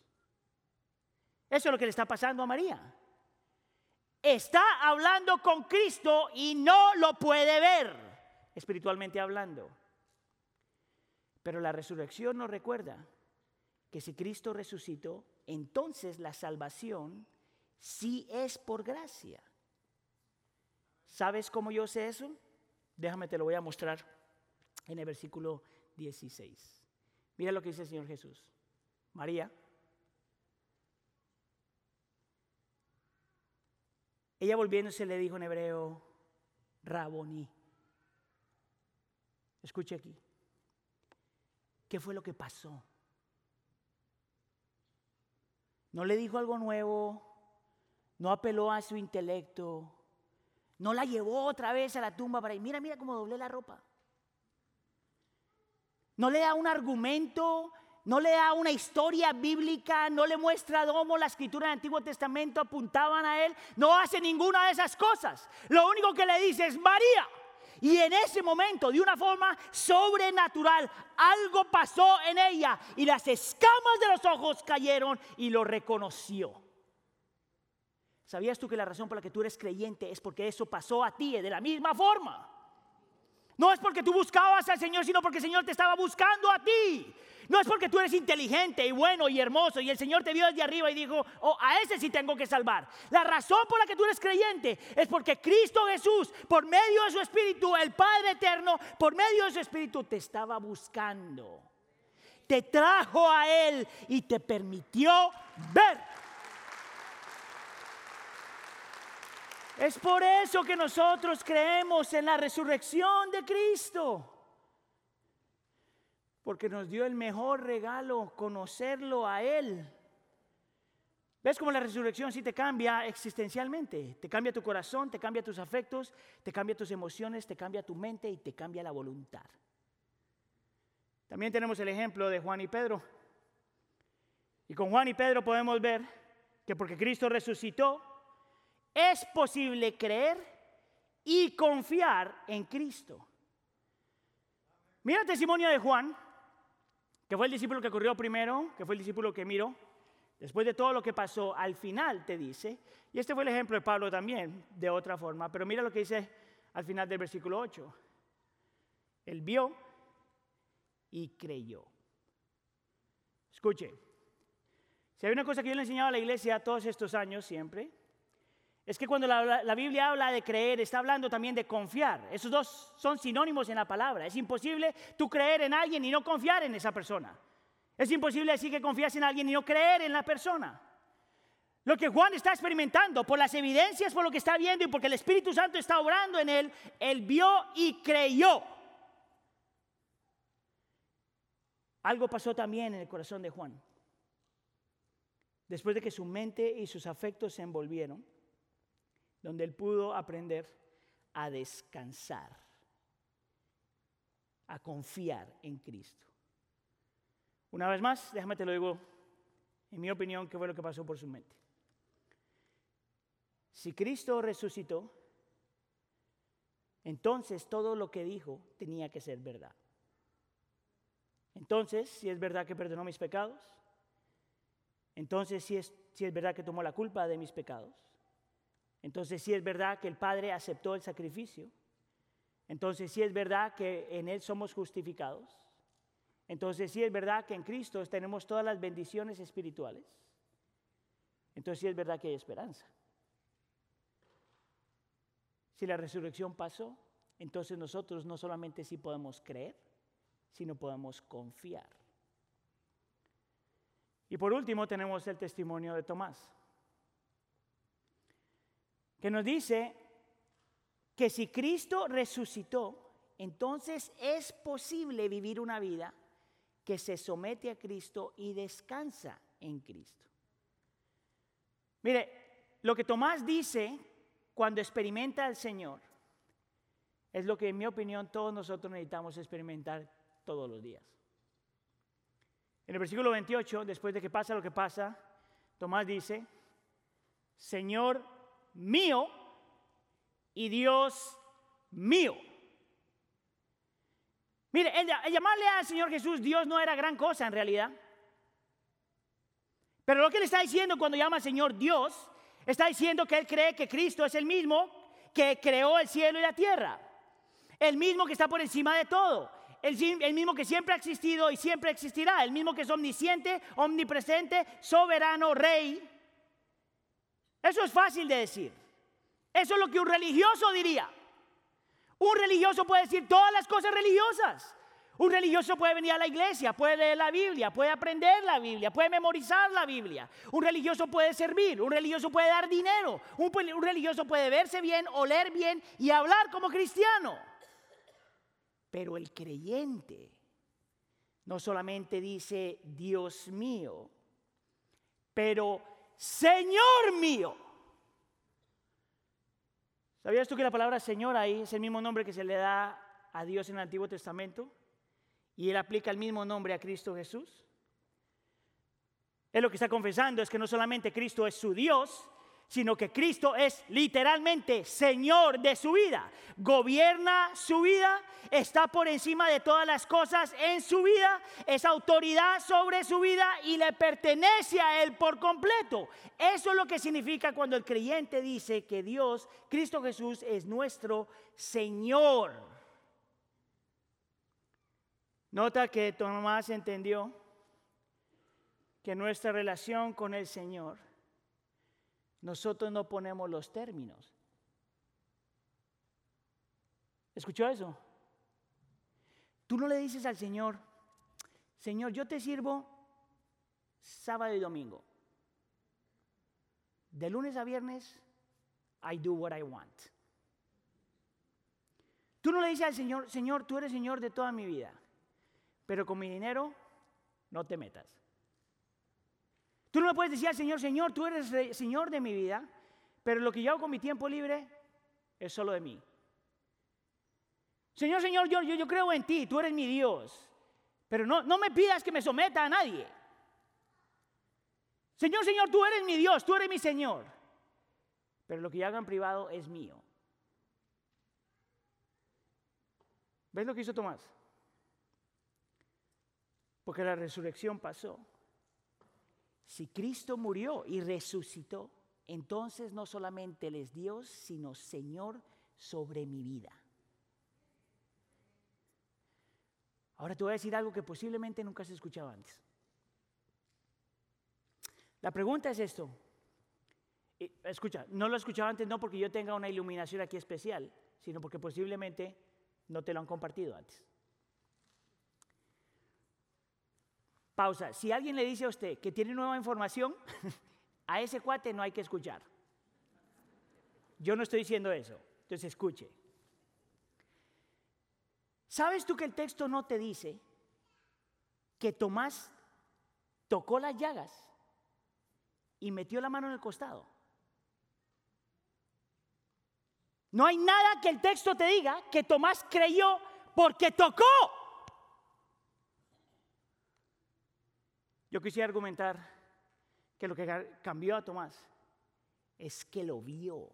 Eso es lo que le está pasando a María. Está hablando con Cristo y no lo puede ver, espiritualmente hablando. Pero la resurrección nos recuerda que si Cristo resucitó, entonces la salvación sí es por gracia. ¿Sabes cómo yo sé eso? Déjame, te lo voy a mostrar en el versículo 16. Mira lo que dice el Señor Jesús. María. Ella volviéndose le dijo en hebreo, Raboní. Escuche aquí. ¿Qué fue lo que pasó? No le dijo algo nuevo, no apeló a su intelecto, no la llevó otra vez a la tumba para ir, mira, mira cómo doblé la ropa. No le da un argumento, no le da una historia bíblica, no le muestra cómo la escritura del Antiguo Testamento apuntaban a él, no hace ninguna de esas cosas. Lo único que le dice es, María, y en ese momento, de una forma sobrenatural, algo pasó en ella y las escamas de los ojos cayeron y lo reconoció. ¿Sabías tú que la razón por la que tú eres creyente es porque eso pasó a ti de la misma forma? No es porque tú buscabas al Señor, sino porque el Señor te estaba buscando a ti. No es porque tú eres inteligente y bueno y hermoso y el Señor te vio desde arriba y dijo, oh, a ese sí tengo que salvar. La razón por la que tú eres creyente es porque Cristo Jesús, por medio de su Espíritu, el Padre Eterno, por medio de su Espíritu, te estaba buscando. Te trajo a Él y te permitió ver. Es por eso que nosotros creemos en la resurrección de Cristo. Porque nos dio el mejor regalo, conocerlo a Él. ¿Ves cómo la resurrección sí te cambia existencialmente? Te cambia tu corazón, te cambia tus afectos, te cambia tus emociones, te cambia tu mente y te cambia la voluntad. También tenemos el ejemplo de Juan y Pedro. Y con Juan y Pedro podemos ver que porque Cristo resucitó, es posible creer y confiar en Cristo. Mira el testimonio de Juan, que fue el discípulo que corrió primero, que fue el discípulo que miró. Después de todo lo que pasó, al final te dice, y este fue el ejemplo de Pablo también, de otra forma, pero mira lo que dice al final del versículo 8. Él vio y creyó. Escuche, si hay una cosa que yo le he enseñado a la iglesia todos estos años siempre, es que cuando la, Biblia habla de creer, está hablando también de confiar. Esos dos son sinónimos en la palabra. Es imposible tú creer en alguien y no confiar en esa persona. Es imposible decir que confías en alguien y no creer en la persona. Lo que Juan está experimentando, por las evidencias, por lo que está viendo y porque el Espíritu Santo está obrando en él, él vio y creyó. Algo pasó también en el corazón de Juan. Después de que su mente y sus afectos se envolvieron, donde él pudo aprender a descansar a confiar en Cristo. Una vez más, déjame te lo digo, en mi opinión, qué fue lo que pasó por su mente. Si Cristo resucitó, entonces todo lo que dijo tenía que ser verdad. Entonces, si es verdad que perdonó mis pecados, entonces si es, si es verdad que tomó la culpa de mis pecados, entonces si es verdad que el Padre aceptó el sacrificio, entonces si es verdad que en Él somos justificados, entonces si es verdad que en Cristo tenemos todas las bendiciones espirituales, entonces sí es verdad que hay esperanza. Si la resurrección pasó, entonces nosotros no solamente sí podemos creer, sino podemos confiar. Y por último tenemos el testimonio de Tomás, que nos dice que si Cristo resucitó, entonces es posible vivir una vida que se somete a Cristo y descansa en Cristo. Mire, lo que Tomás dice cuando experimenta al Señor es lo que en mi opinión todos nosotros necesitamos experimentar todos los días. En el versículo 28, después de que pasa lo que pasa, Tomás dice, Señor mío y Dios mío. Mire, el, llamarle al Señor Jesús Dios no era gran cosa en realidad. Pero lo que él está diciendo cuando llama al Señor Dios, está diciendo que él cree que Cristo es el mismo que creó el cielo y la tierra. El mismo que está por encima de todo. El, el, mismo que siempre ha existido y siempre existirá. El mismo que es omnisciente, omnipresente, soberano, rey. Eso es fácil de decir. Eso es lo que un religioso diría. Un religioso puede decir todas las cosas religiosas. Un religioso puede venir a la iglesia, puede leer la Biblia, puede aprender la Biblia, puede memorizar la Biblia. Un religioso puede servir, un religioso puede dar dinero, un, religioso puede verse bien, oler bien y hablar como cristiano. Pero el creyente no solamente dice Dios mío, pero Señor mío. ¿Sabías tú que la palabra Señor ahí es el mismo nombre que se le da a Dios en el Antiguo Testamento? Y él aplica el mismo nombre a Cristo Jesús. Él lo que está confesando es que no solamente Cristo es su Dios, sino que Cristo es literalmente Señor de su vida. Gobierna su vida, está por encima de todas las cosas en su vida, es autoridad sobre su vida y le pertenece a Él por completo. Eso es lo que significa cuando el creyente dice que Dios, Cristo Jesús, es nuestro Señor. Nota que Tomás entendió que nuestra relación con el Señor nosotros no ponemos los términos. ¿Escuchó eso? Tú no le dices al Señor, Señor, yo te sirvo sábado y domingo. De lunes a viernes, I do what I want. Tú no le dices al Señor, Señor, tú eres Señor de toda mi vida, pero con mi dinero no te metas. Tú no me puedes decir al Señor, Señor, tú eres rey, Señor de mi vida, pero lo que yo hago con mi tiempo libre es solo de mí. Señor, Señor, yo, yo, yo creo en ti, tú eres mi Dios, pero no, no me pidas que me someta a nadie. Señor, Señor, tú eres mi Dios, tú eres mi Señor, pero lo que yo haga en privado es mío. ¿Ves lo que hizo Tomás? Porque la resurrección pasó. Si Cristo murió y resucitó, entonces no solamente Él es Dios, sino Señor sobre mi vida. Ahora te voy a decir algo que posiblemente nunca has escuchado antes. La pregunta es esto. Escucha, no lo he escuchado antes no porque yo tenga una iluminación aquí especial, sino porque posiblemente no te lo han compartido antes. Pausa. Si alguien le dice a usted que tiene nueva información, a ese cuate no hay que escuchar. Yo no estoy diciendo eso. Entonces escuche. ¿Sabes tú que el texto no te dice que Tomás tocó las llagas y metió la mano en el costado? No hay nada que el texto te diga que Tomás creyó porque tocó. Yo quisiera argumentar que lo que ca- cambió a Tomás es que lo vio.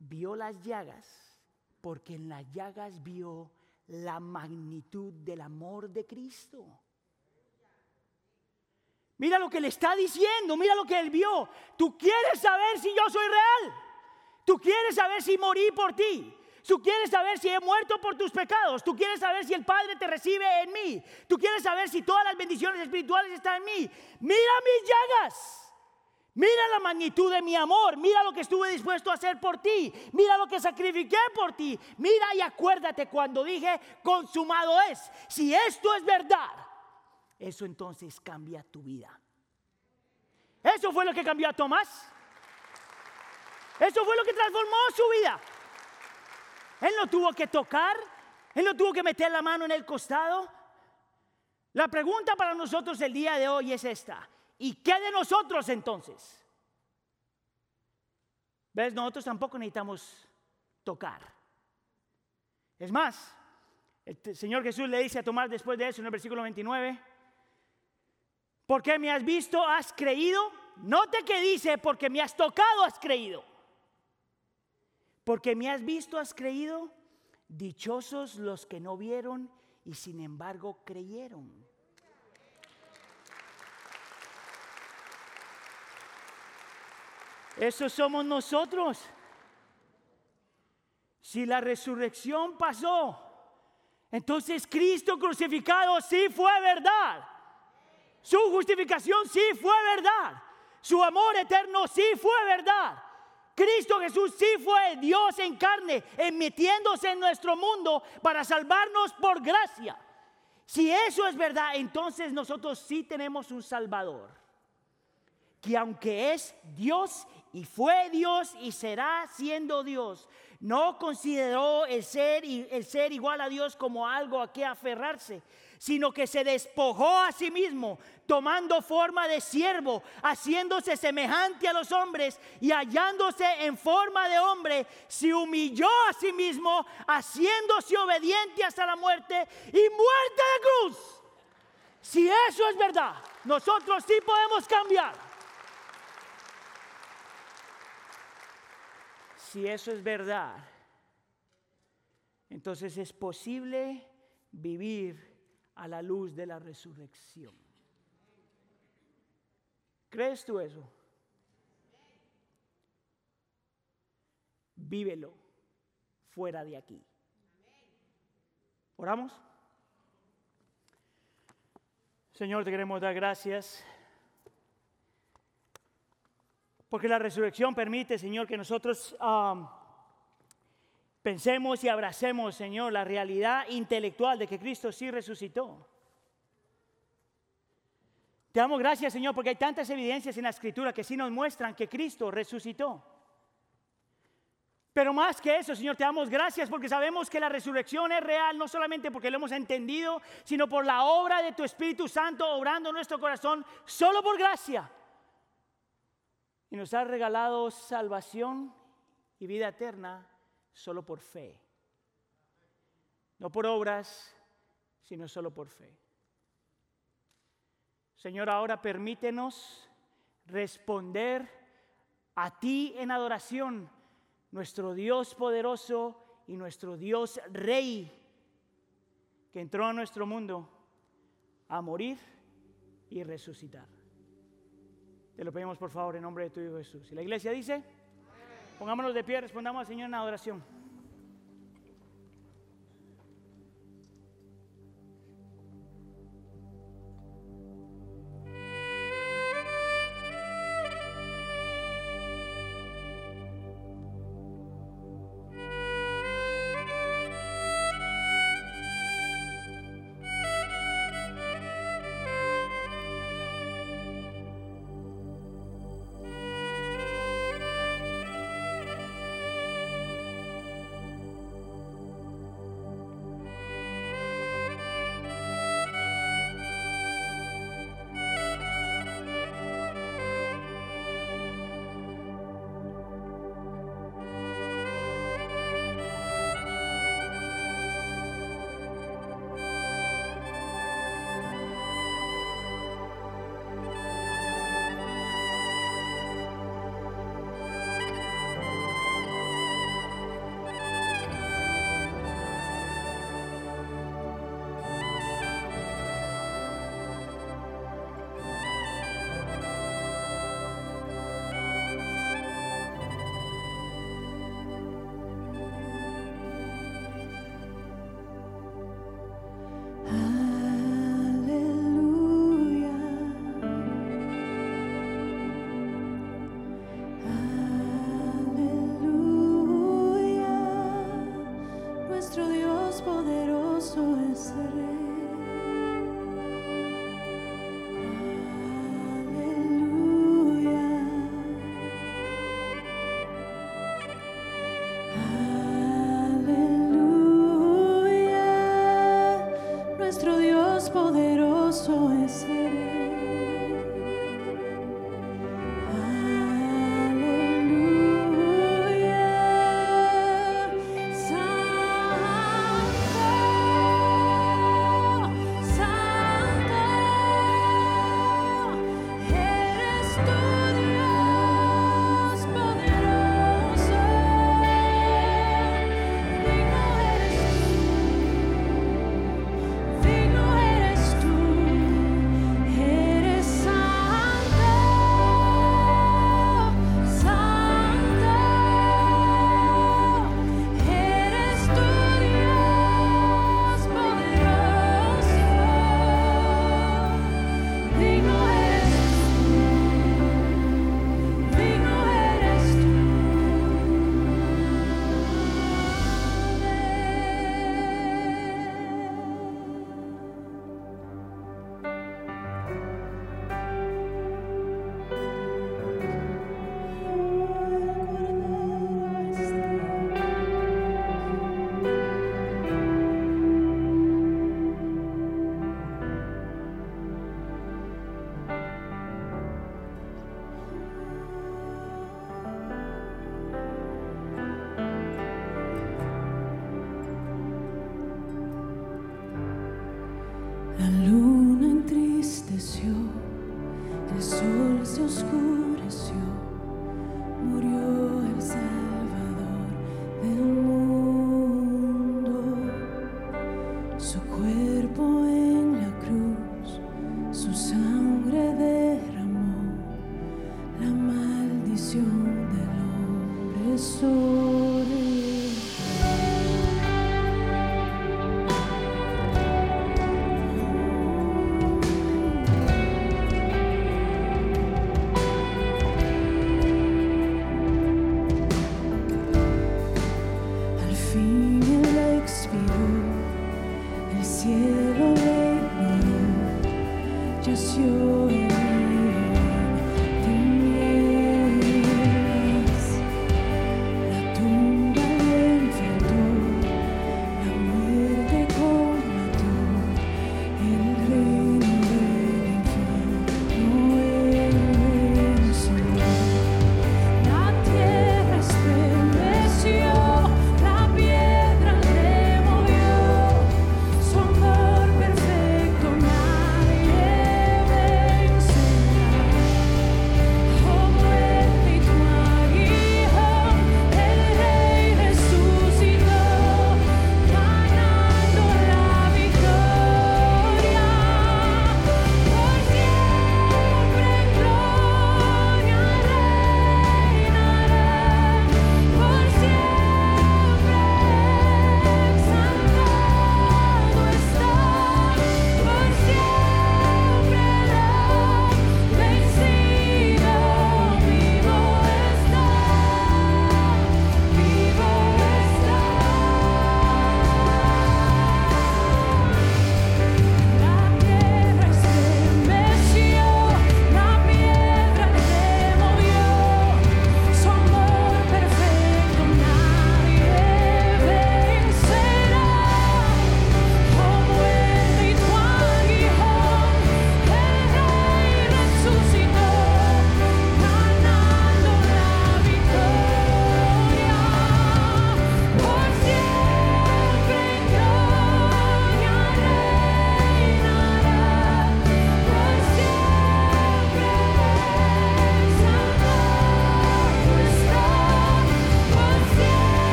Vio las llagas, porque en las llagas vio la magnitud del amor de Cristo. Mira lo que le está diciendo, mira lo que él vio. Tú quieres saber si yo soy real. Tú quieres saber si morí por ti. Tú quieres saber si he muerto por tus pecados. Tú quieres saber si el Padre te recibe en mí. Tú quieres saber si todas las bendiciones espirituales están en mí. Mira mis llagas. Mira la magnitud de mi amor. Mira lo que estuve dispuesto a hacer por ti. Mira lo que sacrifiqué por ti. Mira y acuérdate cuando dije consumado es. Si esto es verdad, eso entonces cambia tu vida. Eso fue lo que cambió a Tomás. Eso fue lo que transformó su vida. Él no tuvo que tocar, él no tuvo que meter la mano en el costado. La pregunta para nosotros el día de hoy es esta. ¿Y qué de nosotros entonces? ¿Ves? Nosotros tampoco necesitamos tocar. Es más, el Señor Jesús le dice a Tomás después de eso en el versículo 29, porque me has visto, has creído. Note que dice, porque me has tocado, has creído. Porque me has visto, has creído. Dichosos los que no vieron y sin embargo creyeron. Eso somos nosotros. Si la resurrección pasó, entonces Cristo crucificado sí fue verdad. Su justificación sí fue verdad. Su amor eterno sí fue verdad. Cristo Jesús sí fue Dios en carne, en metiéndose en nuestro mundo para salvarnos por gracia. Si eso es verdad, entonces nosotros sí tenemos un Salvador. Que aunque es Dios y fue Dios y será siendo Dios, no consideró el ser, el ser igual a Dios como algo a que aferrarse, sino que se despojó a sí mismo, tomando forma de siervo, haciéndose semejante a los hombres y hallándose en forma de hombre, se humilló a sí mismo, haciéndose obediente hasta la muerte y muerte de cruz. Si eso es verdad, nosotros sí podemos cambiar. Si eso es verdad, entonces es posible vivir a la luz de la resurrección. ¿Crees tú eso? Vívelo fuera de aquí. ¿Oramos? Señor, te queremos dar gracias. Porque la resurrección permite, Señor, que nosotros am, pensemos y abracemos, Señor, la realidad intelectual de que Cristo sí resucitó. Te damos gracias, Señor, porque hay tantas evidencias en la Escritura que sí nos muestran que Cristo resucitó. Pero más que eso, Señor, te damos gracias porque sabemos que la resurrección es real, no solamente porque lo hemos entendido, sino por la obra de tu Espíritu Santo obrando en nuestro corazón, solo por gracia. Y nos has regalado salvación y vida eterna solo por fe. No por obras, sino solo por fe. Señor, ahora permítenos responder a ti en adoración, nuestro Dios poderoso y nuestro Dios rey, que entró a nuestro mundo a morir y resucitar. Te lo pedimos por favor en nombre de tu Hijo Jesús. Y la iglesia dice, pongámonos de pie, respondamos al Señor en adoración.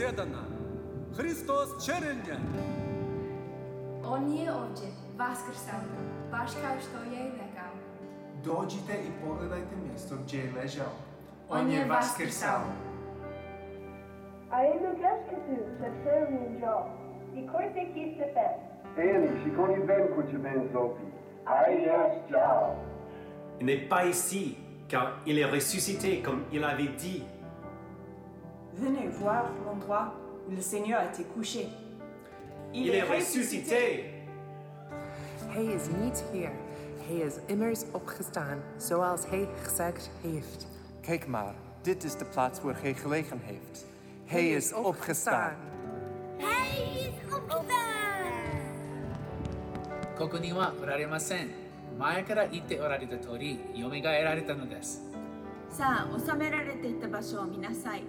вилимрен чырылседана. Христос чырылня. On je ovdje, vaskrsao, baš kao što je i rekao. Dođite i pogledajte mjesto gdje je ležao. On je vaskrsao. Ainda gasketu se servem jo. I corte kiste fen. Eni, și coni ven cu ce ven zopi. Aias jo. Il n'est pas ici, car il est ressuscité comme il avait dit. Venez voir l'endroit où le Seigneur a été couché. Il, est ressuscité. Hij is niet hier. Hij is immers opgestaan, zoals hij gezegd heeft. Kijk maar, dit is de plaats waar hij gelegen heeft. Hij is opgestaan. Hij is opgestaan. ここにはおられません。前から言っておられた通り、蘇られたのです。さあ、収められていた場所を見なさい。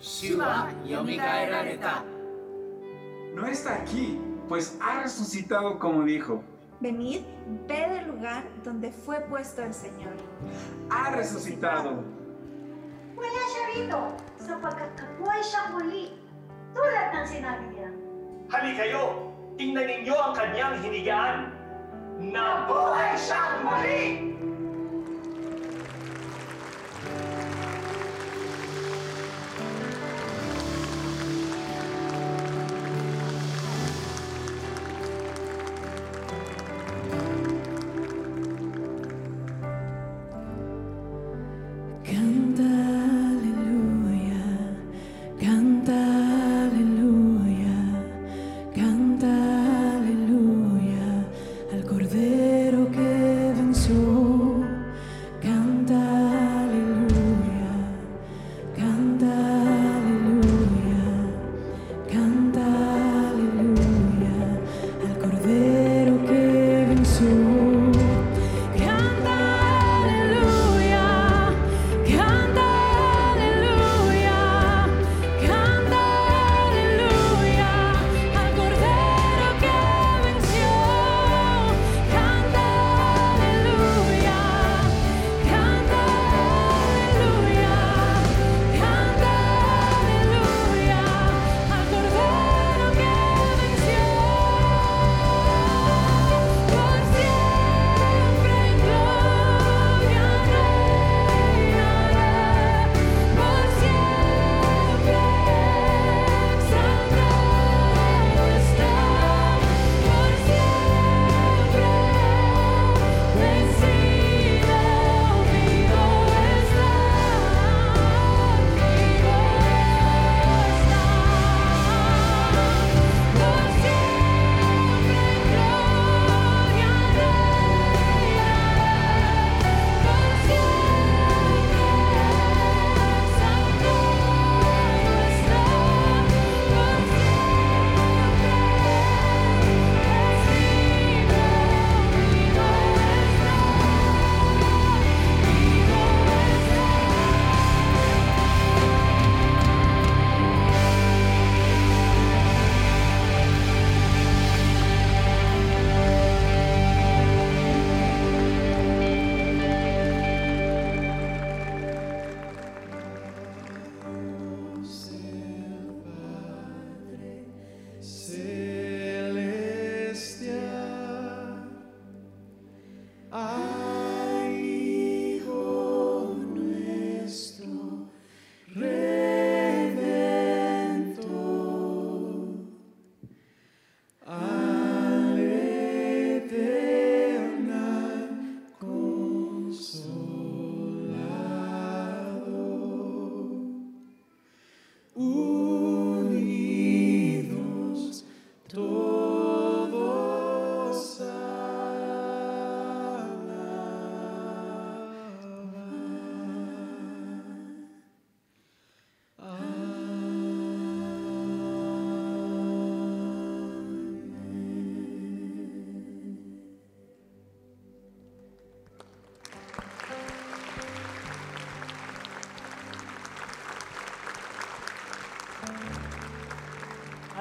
Shiva Yomikaerareta. No está aquí, pues ha resucitado como dijo. Venid, ve del lugar donde fue puesto el Señor. Ha resucitado. Huele a Charito, sapagkatagpuay siyang muli, tulad ng sinabi niya. Hali kayo, tingnan ninyo ang kanyang hinigaan. Nabuhay siyang muli!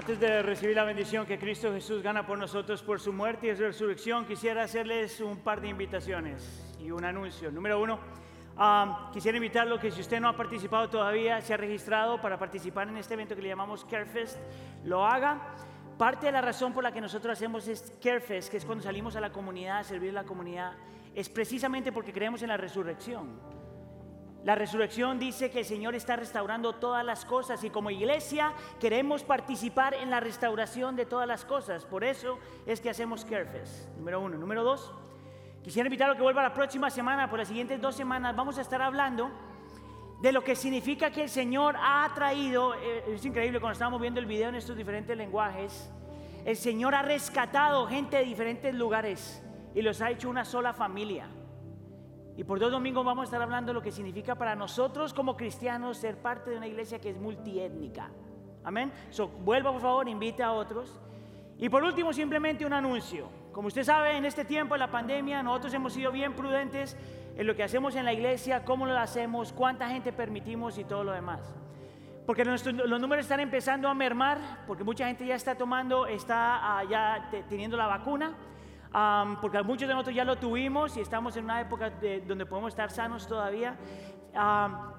Antes de recibir la bendición que Cristo Jesús gana por nosotros por su muerte y resurrección, quisiera hacerles un par de invitaciones y un anuncio. Número uno, ah, quisiera invitarlo que si usted no ha participado todavía, se ha registrado para participar en este evento que le llamamos CareFest, lo haga. Parte de la razón por la que nosotros hacemos es CareFest, que es cuando salimos a la comunidad a servir a la comunidad, es precisamente porque creemos en la resurrección. La resurrección dice que el Señor está restaurando todas las cosas y como iglesia queremos participar en la restauración de todas las cosas. Por eso es que hacemos CareFest, número uno. Número dos, quisiera invitarlo a que vuelva la próxima semana, por las siguientes dos semanas vamos a estar hablando de lo que significa que el Señor ha traído, eh, es increíble cuando estamos viendo el video en estos diferentes lenguajes, el Señor ha rescatado gente de diferentes lugares y los ha hecho una sola familia. Y por dos domingos vamos a estar hablando de lo que significa para nosotros como cristianos ser parte de una iglesia que es multiétnica. Amén. So, vuelva por favor, invite a otros. Y por último, simplemente un anuncio. Como usted sabe, en este tiempo de la pandemia, nosotros hemos sido bien prudentes en lo que hacemos en la iglesia, cómo lo hacemos, cuánta gente permitimos y todo lo demás. Porque los números están empezando a mermar, porque mucha gente ya está tomando, está ah, ya te- teniendo la vacuna. Porque muchos de nosotros ya lo tuvimos y estamos en una época de- donde podemos estar sanos todavía.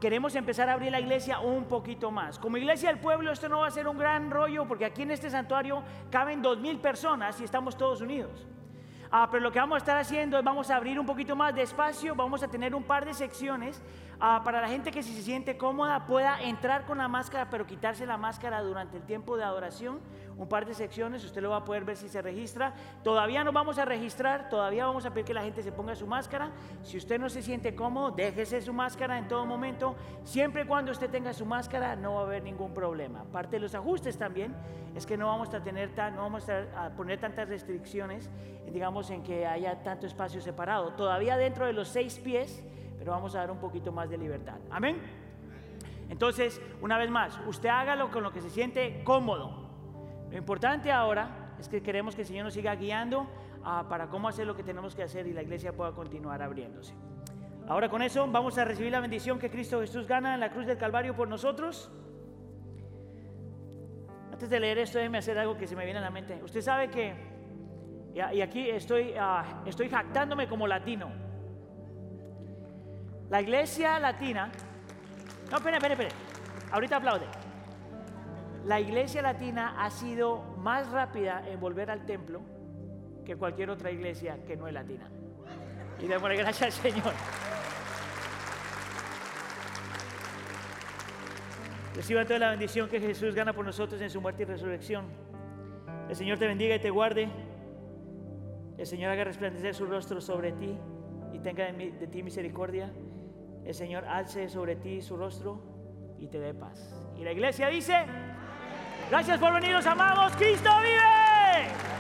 Queremos empezar a abrir la iglesia un poquito más. Como iglesia del pueblo esto no va a ser un gran rollo porque aquí en este santuario caben dos mil personas y estamos todos unidos. Ah, pero lo que vamos a estar haciendo es vamos a abrir un poquito más de espacio, vamos a tener un par de secciones ah, para la gente que si se siente cómoda pueda entrar con la máscara, pero quitarse la máscara durante el tiempo de adoración. Un par de secciones, usted lo va a poder ver si se registra. Todavía no vamos a registrar, todavía vamos a pedir que la gente se ponga su máscara. Si usted no se siente cómodo, déjese su máscara en todo momento. Siempre cuando usted tenga su máscara, no va a haber ningún problema. Parte de los ajustes también es que no vamos a tener tan, no vamos a, poner tantas restricciones, digamos, en que haya tanto espacio separado. Todavía dentro de los seis pies, pero vamos a dar un poquito más de libertad. Amén. Entonces, una vez más, usted hágalo con lo que se siente cómodo. Lo importante ahora es que queremos que el Señor nos siga guiando ah, para cómo hacer lo que tenemos que hacer y la iglesia pueda continuar abriéndose. Ahora con eso vamos a recibir la bendición que Cristo Jesús gana en la cruz del Calvario por nosotros. Antes de leer esto, déjeme hacer algo que se me viene a la mente. Usted sabe que, y aquí estoy, ah, estoy jactándome como latino. La iglesia latina, no, espere, espere, espere. Ahorita aplaude. La iglesia latina ha sido más rápida en volver al templo que cualquier otra iglesia que no es latina. Y démosle gracias al Señor. Reciba toda la bendición que Jesús gana por nosotros en su muerte y resurrección. El Señor te bendiga y te guarde. El Señor haga resplandecer su rostro sobre ti y tenga de, ti misericordia. El Señor alce sobre ti su rostro y te dé paz. Y la iglesia dice, Gracias por venir, los amamos. Cristo vive.